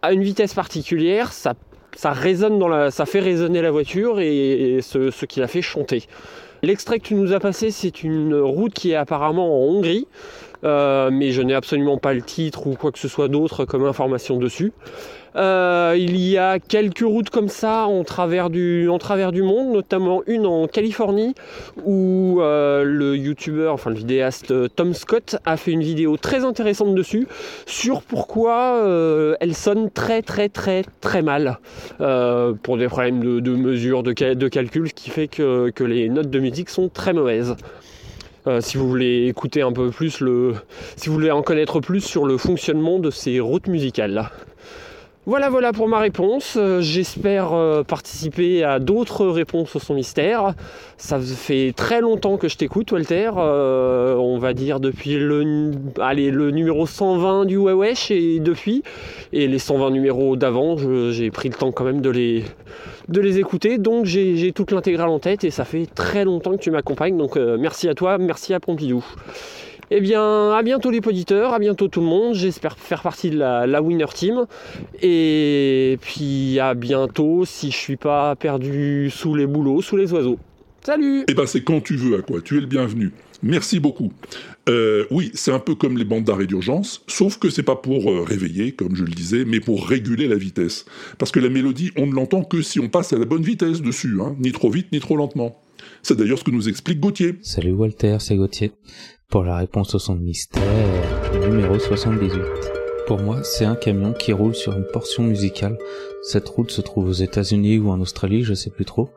à une vitesse particulière, ça ça résonne dans la, ça fait résonner la voiture et, ce qui la fait chanter. L'extrait que tu nous as passé, c'est une route qui est apparemment en Hongrie, euh, mais je n'ai absolument pas le titre ou quoi que ce soit d'autre comme information dessus. Euh, il y a quelques routes comme ça en travers du, monde, notamment une en Californie où euh, le youtubeur, enfin vidéaste euh, Tom Scott a fait une vidéo très intéressante dessus sur pourquoi euh, elle sonne très très très très mal pour des problèmes de, mesure, de, cal- de calcul, ce qui fait que, les notes de musique sont très mauvaises. Si vous voulez écouter un peu plus le, si vous voulez en connaître plus sur le fonctionnement de ces routes musicales. Voilà, voilà pour ma réponse. Euh, J'espère euh, participer à d'autres réponses au son mystère. Ça fait très longtemps que je t'écoute, Walter. Euh, on va dire depuis le, numéro 120 du Wewesh et depuis. Et les 120 numéros d'avant, j'ai pris le temps quand même de les, écouter. Donc j'ai toute l'intégrale en tête et ça fait très longtemps que tu m'accompagnes. Donc merci à toi, merci à Pompidou. Eh bien, à bientôt les auditeurs, à bientôt tout le monde. J'espère faire partie de la, la winner team. Et puis à bientôt si je suis pas perdu sous les bouleaux, sous les oiseaux. Salut Eh ben c'est quand tu veux à quoi, tu es le bienvenu. Merci beaucoup. Euh, oui, c'est un peu comme les bandes d'arrêt d'urgence, sauf que c'est pas pour euh, réveiller, comme je le disais, mais pour réguler la vitesse. Parce que la mélodie, on ne l'entend que si on passe à la bonne vitesse dessus, hein, ni trop vite, ni trop lentement. C'est d'ailleurs ce que nous explique Gauthier. Salut Walter, c'est Gauthier. Pour la réponse au son de mystère, numéro 78. Pour moi, c'est un camion qui roule sur une portion musicale. Cette route se trouve aux États-Unis ou en Australie, je sais plus trop.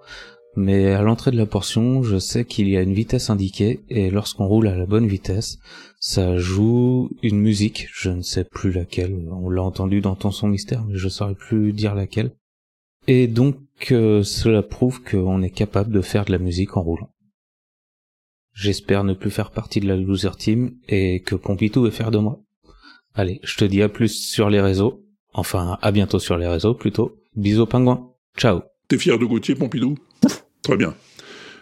Mais à l'entrée de la portion, je sais qu'il y a une vitesse indiquée, et lorsqu'on roule à la bonne vitesse, ça joue une musique, je ne sais plus laquelle, on l'a entendu dans ton son mystère, mais je saurais plus dire laquelle. Et donc, euh, cela prouve qu'on est capable de faire de la musique en roulant. J'espère ne plus faire partie de la loser team et que Pompidou est fier de moi. Allez, je te dis à plus sur les réseaux. Enfin, à bientôt sur les réseaux plutôt. Bisous pingouin. Ciao. T'es fier de Gauthier, Pompidou? Très bien.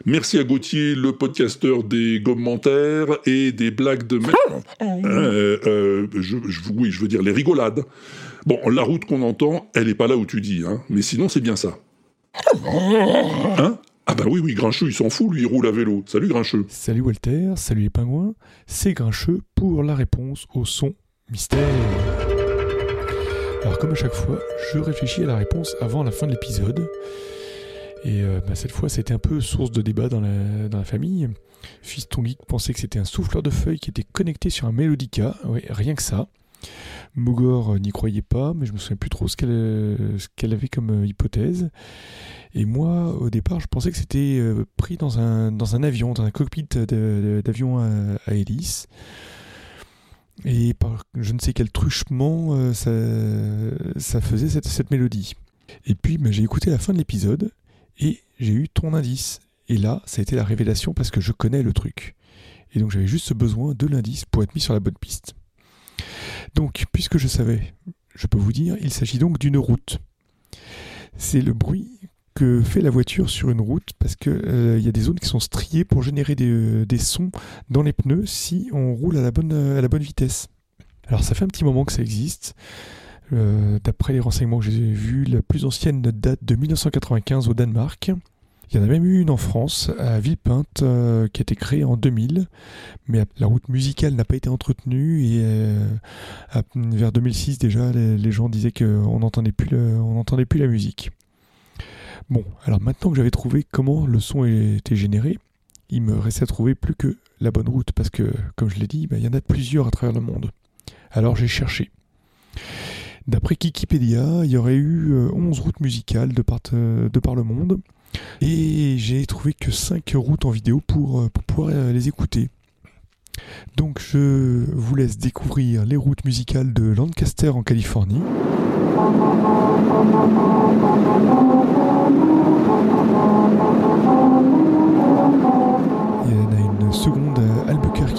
Merci à Gauthier, le podcasteur des commentaires et des blagues de... Euh, euh, je, je- oui, je veux dire les rigolades. Bon, la route qu'on entend, elle est pas là où tu dis, hein, mais sinon c'est bien ça. Hein? Ah bah oui, oui, Grincheux, il s'en fout, lui, il roule à vélo. Salut Grincheux. Salut Walter, salut les pingouins, c'est Grincheux pour la réponse au son mystère. Alors comme à chaque fois, je réfléchis à la réponse avant la fin de l'épisode. Et euh, bah, cette fois, c'était un peu source de débat dans la, dans la famille. Fiston Geek pensait que c'était un souffleur de feuilles qui était connecté sur un Melodica, ouais, rien que ça. Mogor euh, n'y croyait pas, mais je me souviens plus trop ce qu'elle euh, avait comme euh, hypothèse. Et moi, au départ, je pensais que c'était pris dans un, avion, dans un cockpit d'avion à, hélice. Et par je ne sais quel truchement, ça, faisait cette, mélodie. Et puis, bah, j'ai écouté la fin de l'épisode et j'ai eu ton indice. Et là, ça a été la révélation parce que je connais le truc. Et donc, j'avais juste besoin de l'indice pour être mis sur la bonne piste. Donc, puisque je savais, je peux vous dire, il s'agit donc d'une route. C'est le bruit que fait la voiture sur une route parce que euh, y a des zones qui sont striées pour générer des, euh, sons dans les pneus si on roule à la bonne, à la bonne vitesse. Alors ça fait un petit moment que ça existe. Euh, D'après les renseignements que j'ai vus, la plus ancienne date de 1995 au Danemark. Il y en a même eu une en France, à Villepinte, euh, qui a été créée en 2000, mais la route musicale n'a pas été entretenue et euh, vers 2006 déjà, les, gens disaient qu'on n'entendait plus, la musique. Bon, alors maintenant que j'avais trouvé comment le son était généré, il me restait à trouver plus que la bonne route, parce que, comme je l'ai dit, bah, il y en a plusieurs à travers le monde. Alors j'ai cherché. D'après Wikipédia, il y aurait eu euh, 11 routes musicales de euh, de par le monde, et j'ai trouvé que 5 routes en vidéo pour, euh, pour pouvoir euh, les écouter. Donc je vous laisse découvrir les routes musicales de Lancaster en Californie. Il y en a une seconde à Albuquerque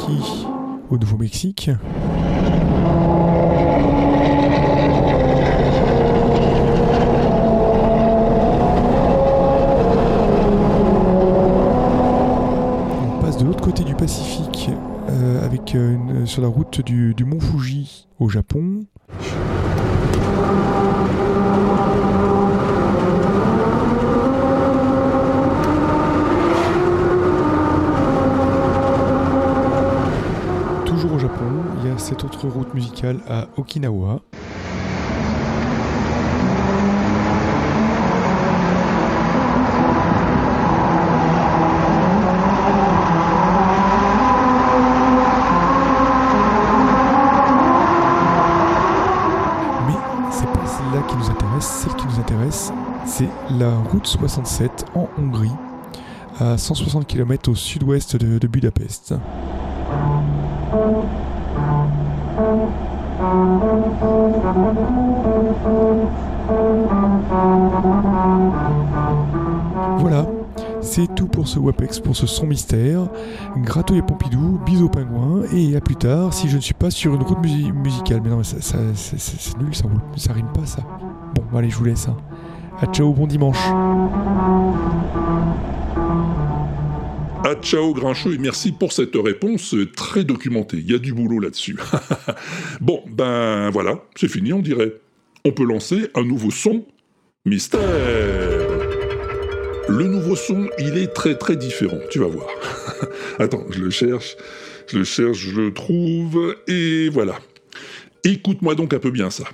au Nouveau-Mexique. On passe de l'autre côté du Pacifique euh, avec euh, une- sur la route du mont Fuji au Japon. Toujours au Japon, il y a cette autre route musicale à Okinawa. La route 67 en Hongrie, à 160 km au sud-ouest de, Budapest. Voilà, c'est tout pour ce WAPEX, pour ce son mystère. Gratouille Pompidou, bisous aux et à plus tard si je ne suis pas sur une route musi- musicale. Mais non, mais ça, c'est- nul, ça, rime pas ça. Bon, allez, je vous laisse. hein. À ciao, bon dimanche. Ah ciao Grincheux et merci pour cette réponse très documentée. Il y a du boulot là-dessus. (laughs) bon, ben voilà, c'est fini on dirait. On peut lancer un nouveau son mystère. Le nouveau son, il est très très différent, tu vas voir. (laughs) Attends, je le cherche, je le cherche, je le trouve, et voilà. Écoute-moi donc un peu bien ça.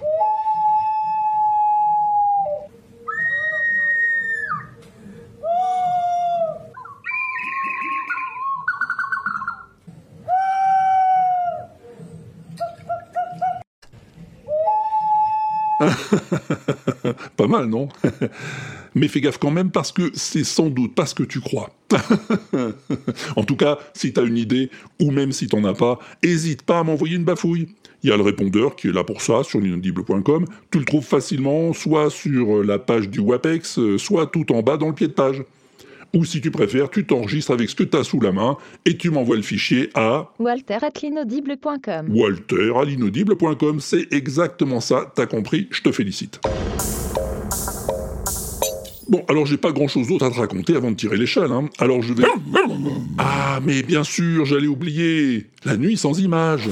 Mal, non (laughs) Mais fais gaffe quand même parce que c'est sans doute pas ce que tu crois. (laughs) en tout cas, si t'as une idée, ou même si t'en as pas, hésite pas à m'envoyer une bafouille. Il y a le répondeur qui est là pour ça sur l'inaudible.com. Tu le trouves facilement soit sur la page du WAPEX, soit tout en bas dans le pied de page. Ou si tu préfères, tu t'enregistres avec ce que t'as sous la main et tu m'envoies le fichier à Walter at l'inaudible.com. Walter à l'inaudible.com. C'est exactement ça, t'as compris, je te félicite. Bon, alors j'ai pas grand chose d'autre à te raconter avant de tirer l'échelle, hein. Alors je vais. Ah, mais bien sûr, j'allais oublier La nuit sans image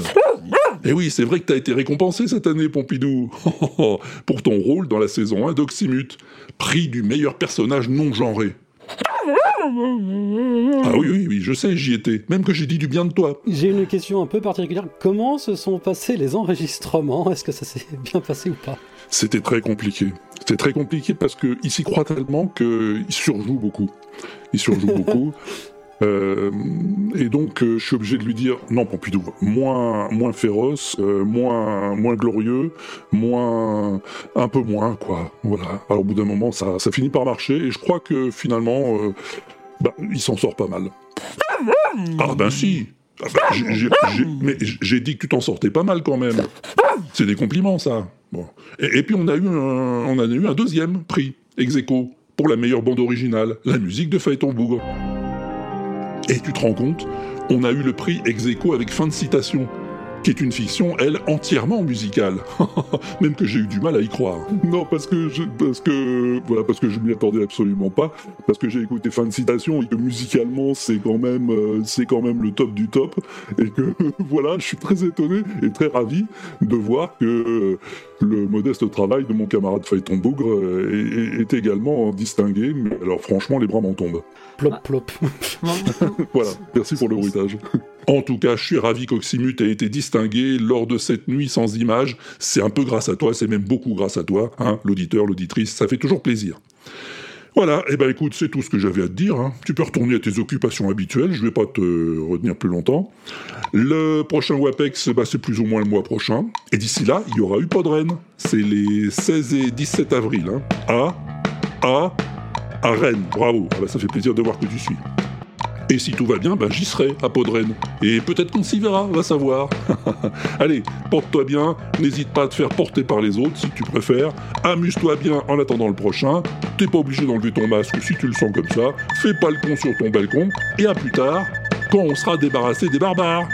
Eh oui, c'est vrai que t'as été récompensé cette année, Pompidou (laughs) Pour ton rôle dans la saison 1 d'Oxymute. Prix du meilleur personnage non genré. Ah oui, oui, oui, je sais, j'y étais. Même que j'ai dit du bien de toi. J'ai une question un peu particulière. Comment se sont passés les enregistrements? Est-ce que ça s'est (laughs) bien passé ou pas? C'était très compliqué. C'était très compliqué parce qu'il s'y croit tellement qu'il surjoue beaucoup. Il surjoue (laughs) beaucoup. Euh, et donc, euh, je suis obligé de lui dire non, Pompidou, moins, moins féroce, euh, moins, moins glorieux, moins, un peu moins, quoi. Voilà. Alors, au bout d'un moment, ça, ça finit par marcher, et je crois que finalement, bah, il s'en sort pas mal. Ah ben si. Ah ben, j'ai- j'ai- j'ai- mais j'ai dit que tu t'en sortais pas mal quand même. C'est des compliments, ça. Bon. Et, puis on a eu un, on a eu un deuxième prix, ex pour la meilleure bande originale, la musique de Phaéton Bougre. Et tu te rends compte, on a eu le prix ex avec fin de citation, qui est une fiction, elle, entièrement musicale. (laughs) Même que j'ai eu du mal à y croire. Non, parce que je, parce que, voilà, parce que je m'y attendais absolument pas, parce que j'ai écouté fin de citation et que musicalement c'est quand même, euh, c'est quand même le top du top, et que (laughs) voilà, je suis très étonné et très ravi de voir que le modeste travail de mon camarade Phaéton Bougre euh, est, est- est également distingué. Mais alors franchement, les bras m'en tombent. Plop, plop. (laughs) Voilà, merci pour le bruitage. En tout cas, je suis ravi qu'Oxymute ait été distingué lors de cette nuit sans images. C'est un peu grâce à toi, c'est même beaucoup grâce à toi, hein, l'auditeur, l'auditrice, ça fait toujours plaisir. Voilà, et ben écoute, c'est tout ce que j'avais à te dire. hein. Tu peux retourner à tes occupations habituelles, je vais pas te retenir plus longtemps. Le prochain WAPEX, bah, c'est plus ou moins le mois prochain. Et d'ici là, il y aura eu Podren. C'est les 16 et 17 avril. Hein. À, à, à Rennes. Bravo, Ah bah, ça fait plaisir de voir que tu suis. Et si tout va bien, ben j'y serai à Podren. Et peut-être qu'on s'y verra, va savoir. (laughs) Allez, porte-toi bien, n'hésite pas à te faire porter par les autres si tu préfères. Amuse-toi bien en attendant le prochain. T'es pas obligé d'enlever ton masque si tu le sens comme ça. Fais pas le con sur ton balcon. Et à plus tard, quand on sera débarrassé des barbares.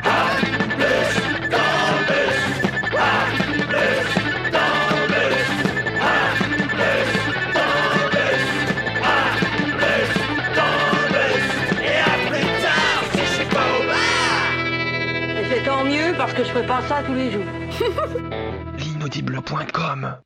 Que je fais pas ça tous les jours. (laughs) L'inaudible.com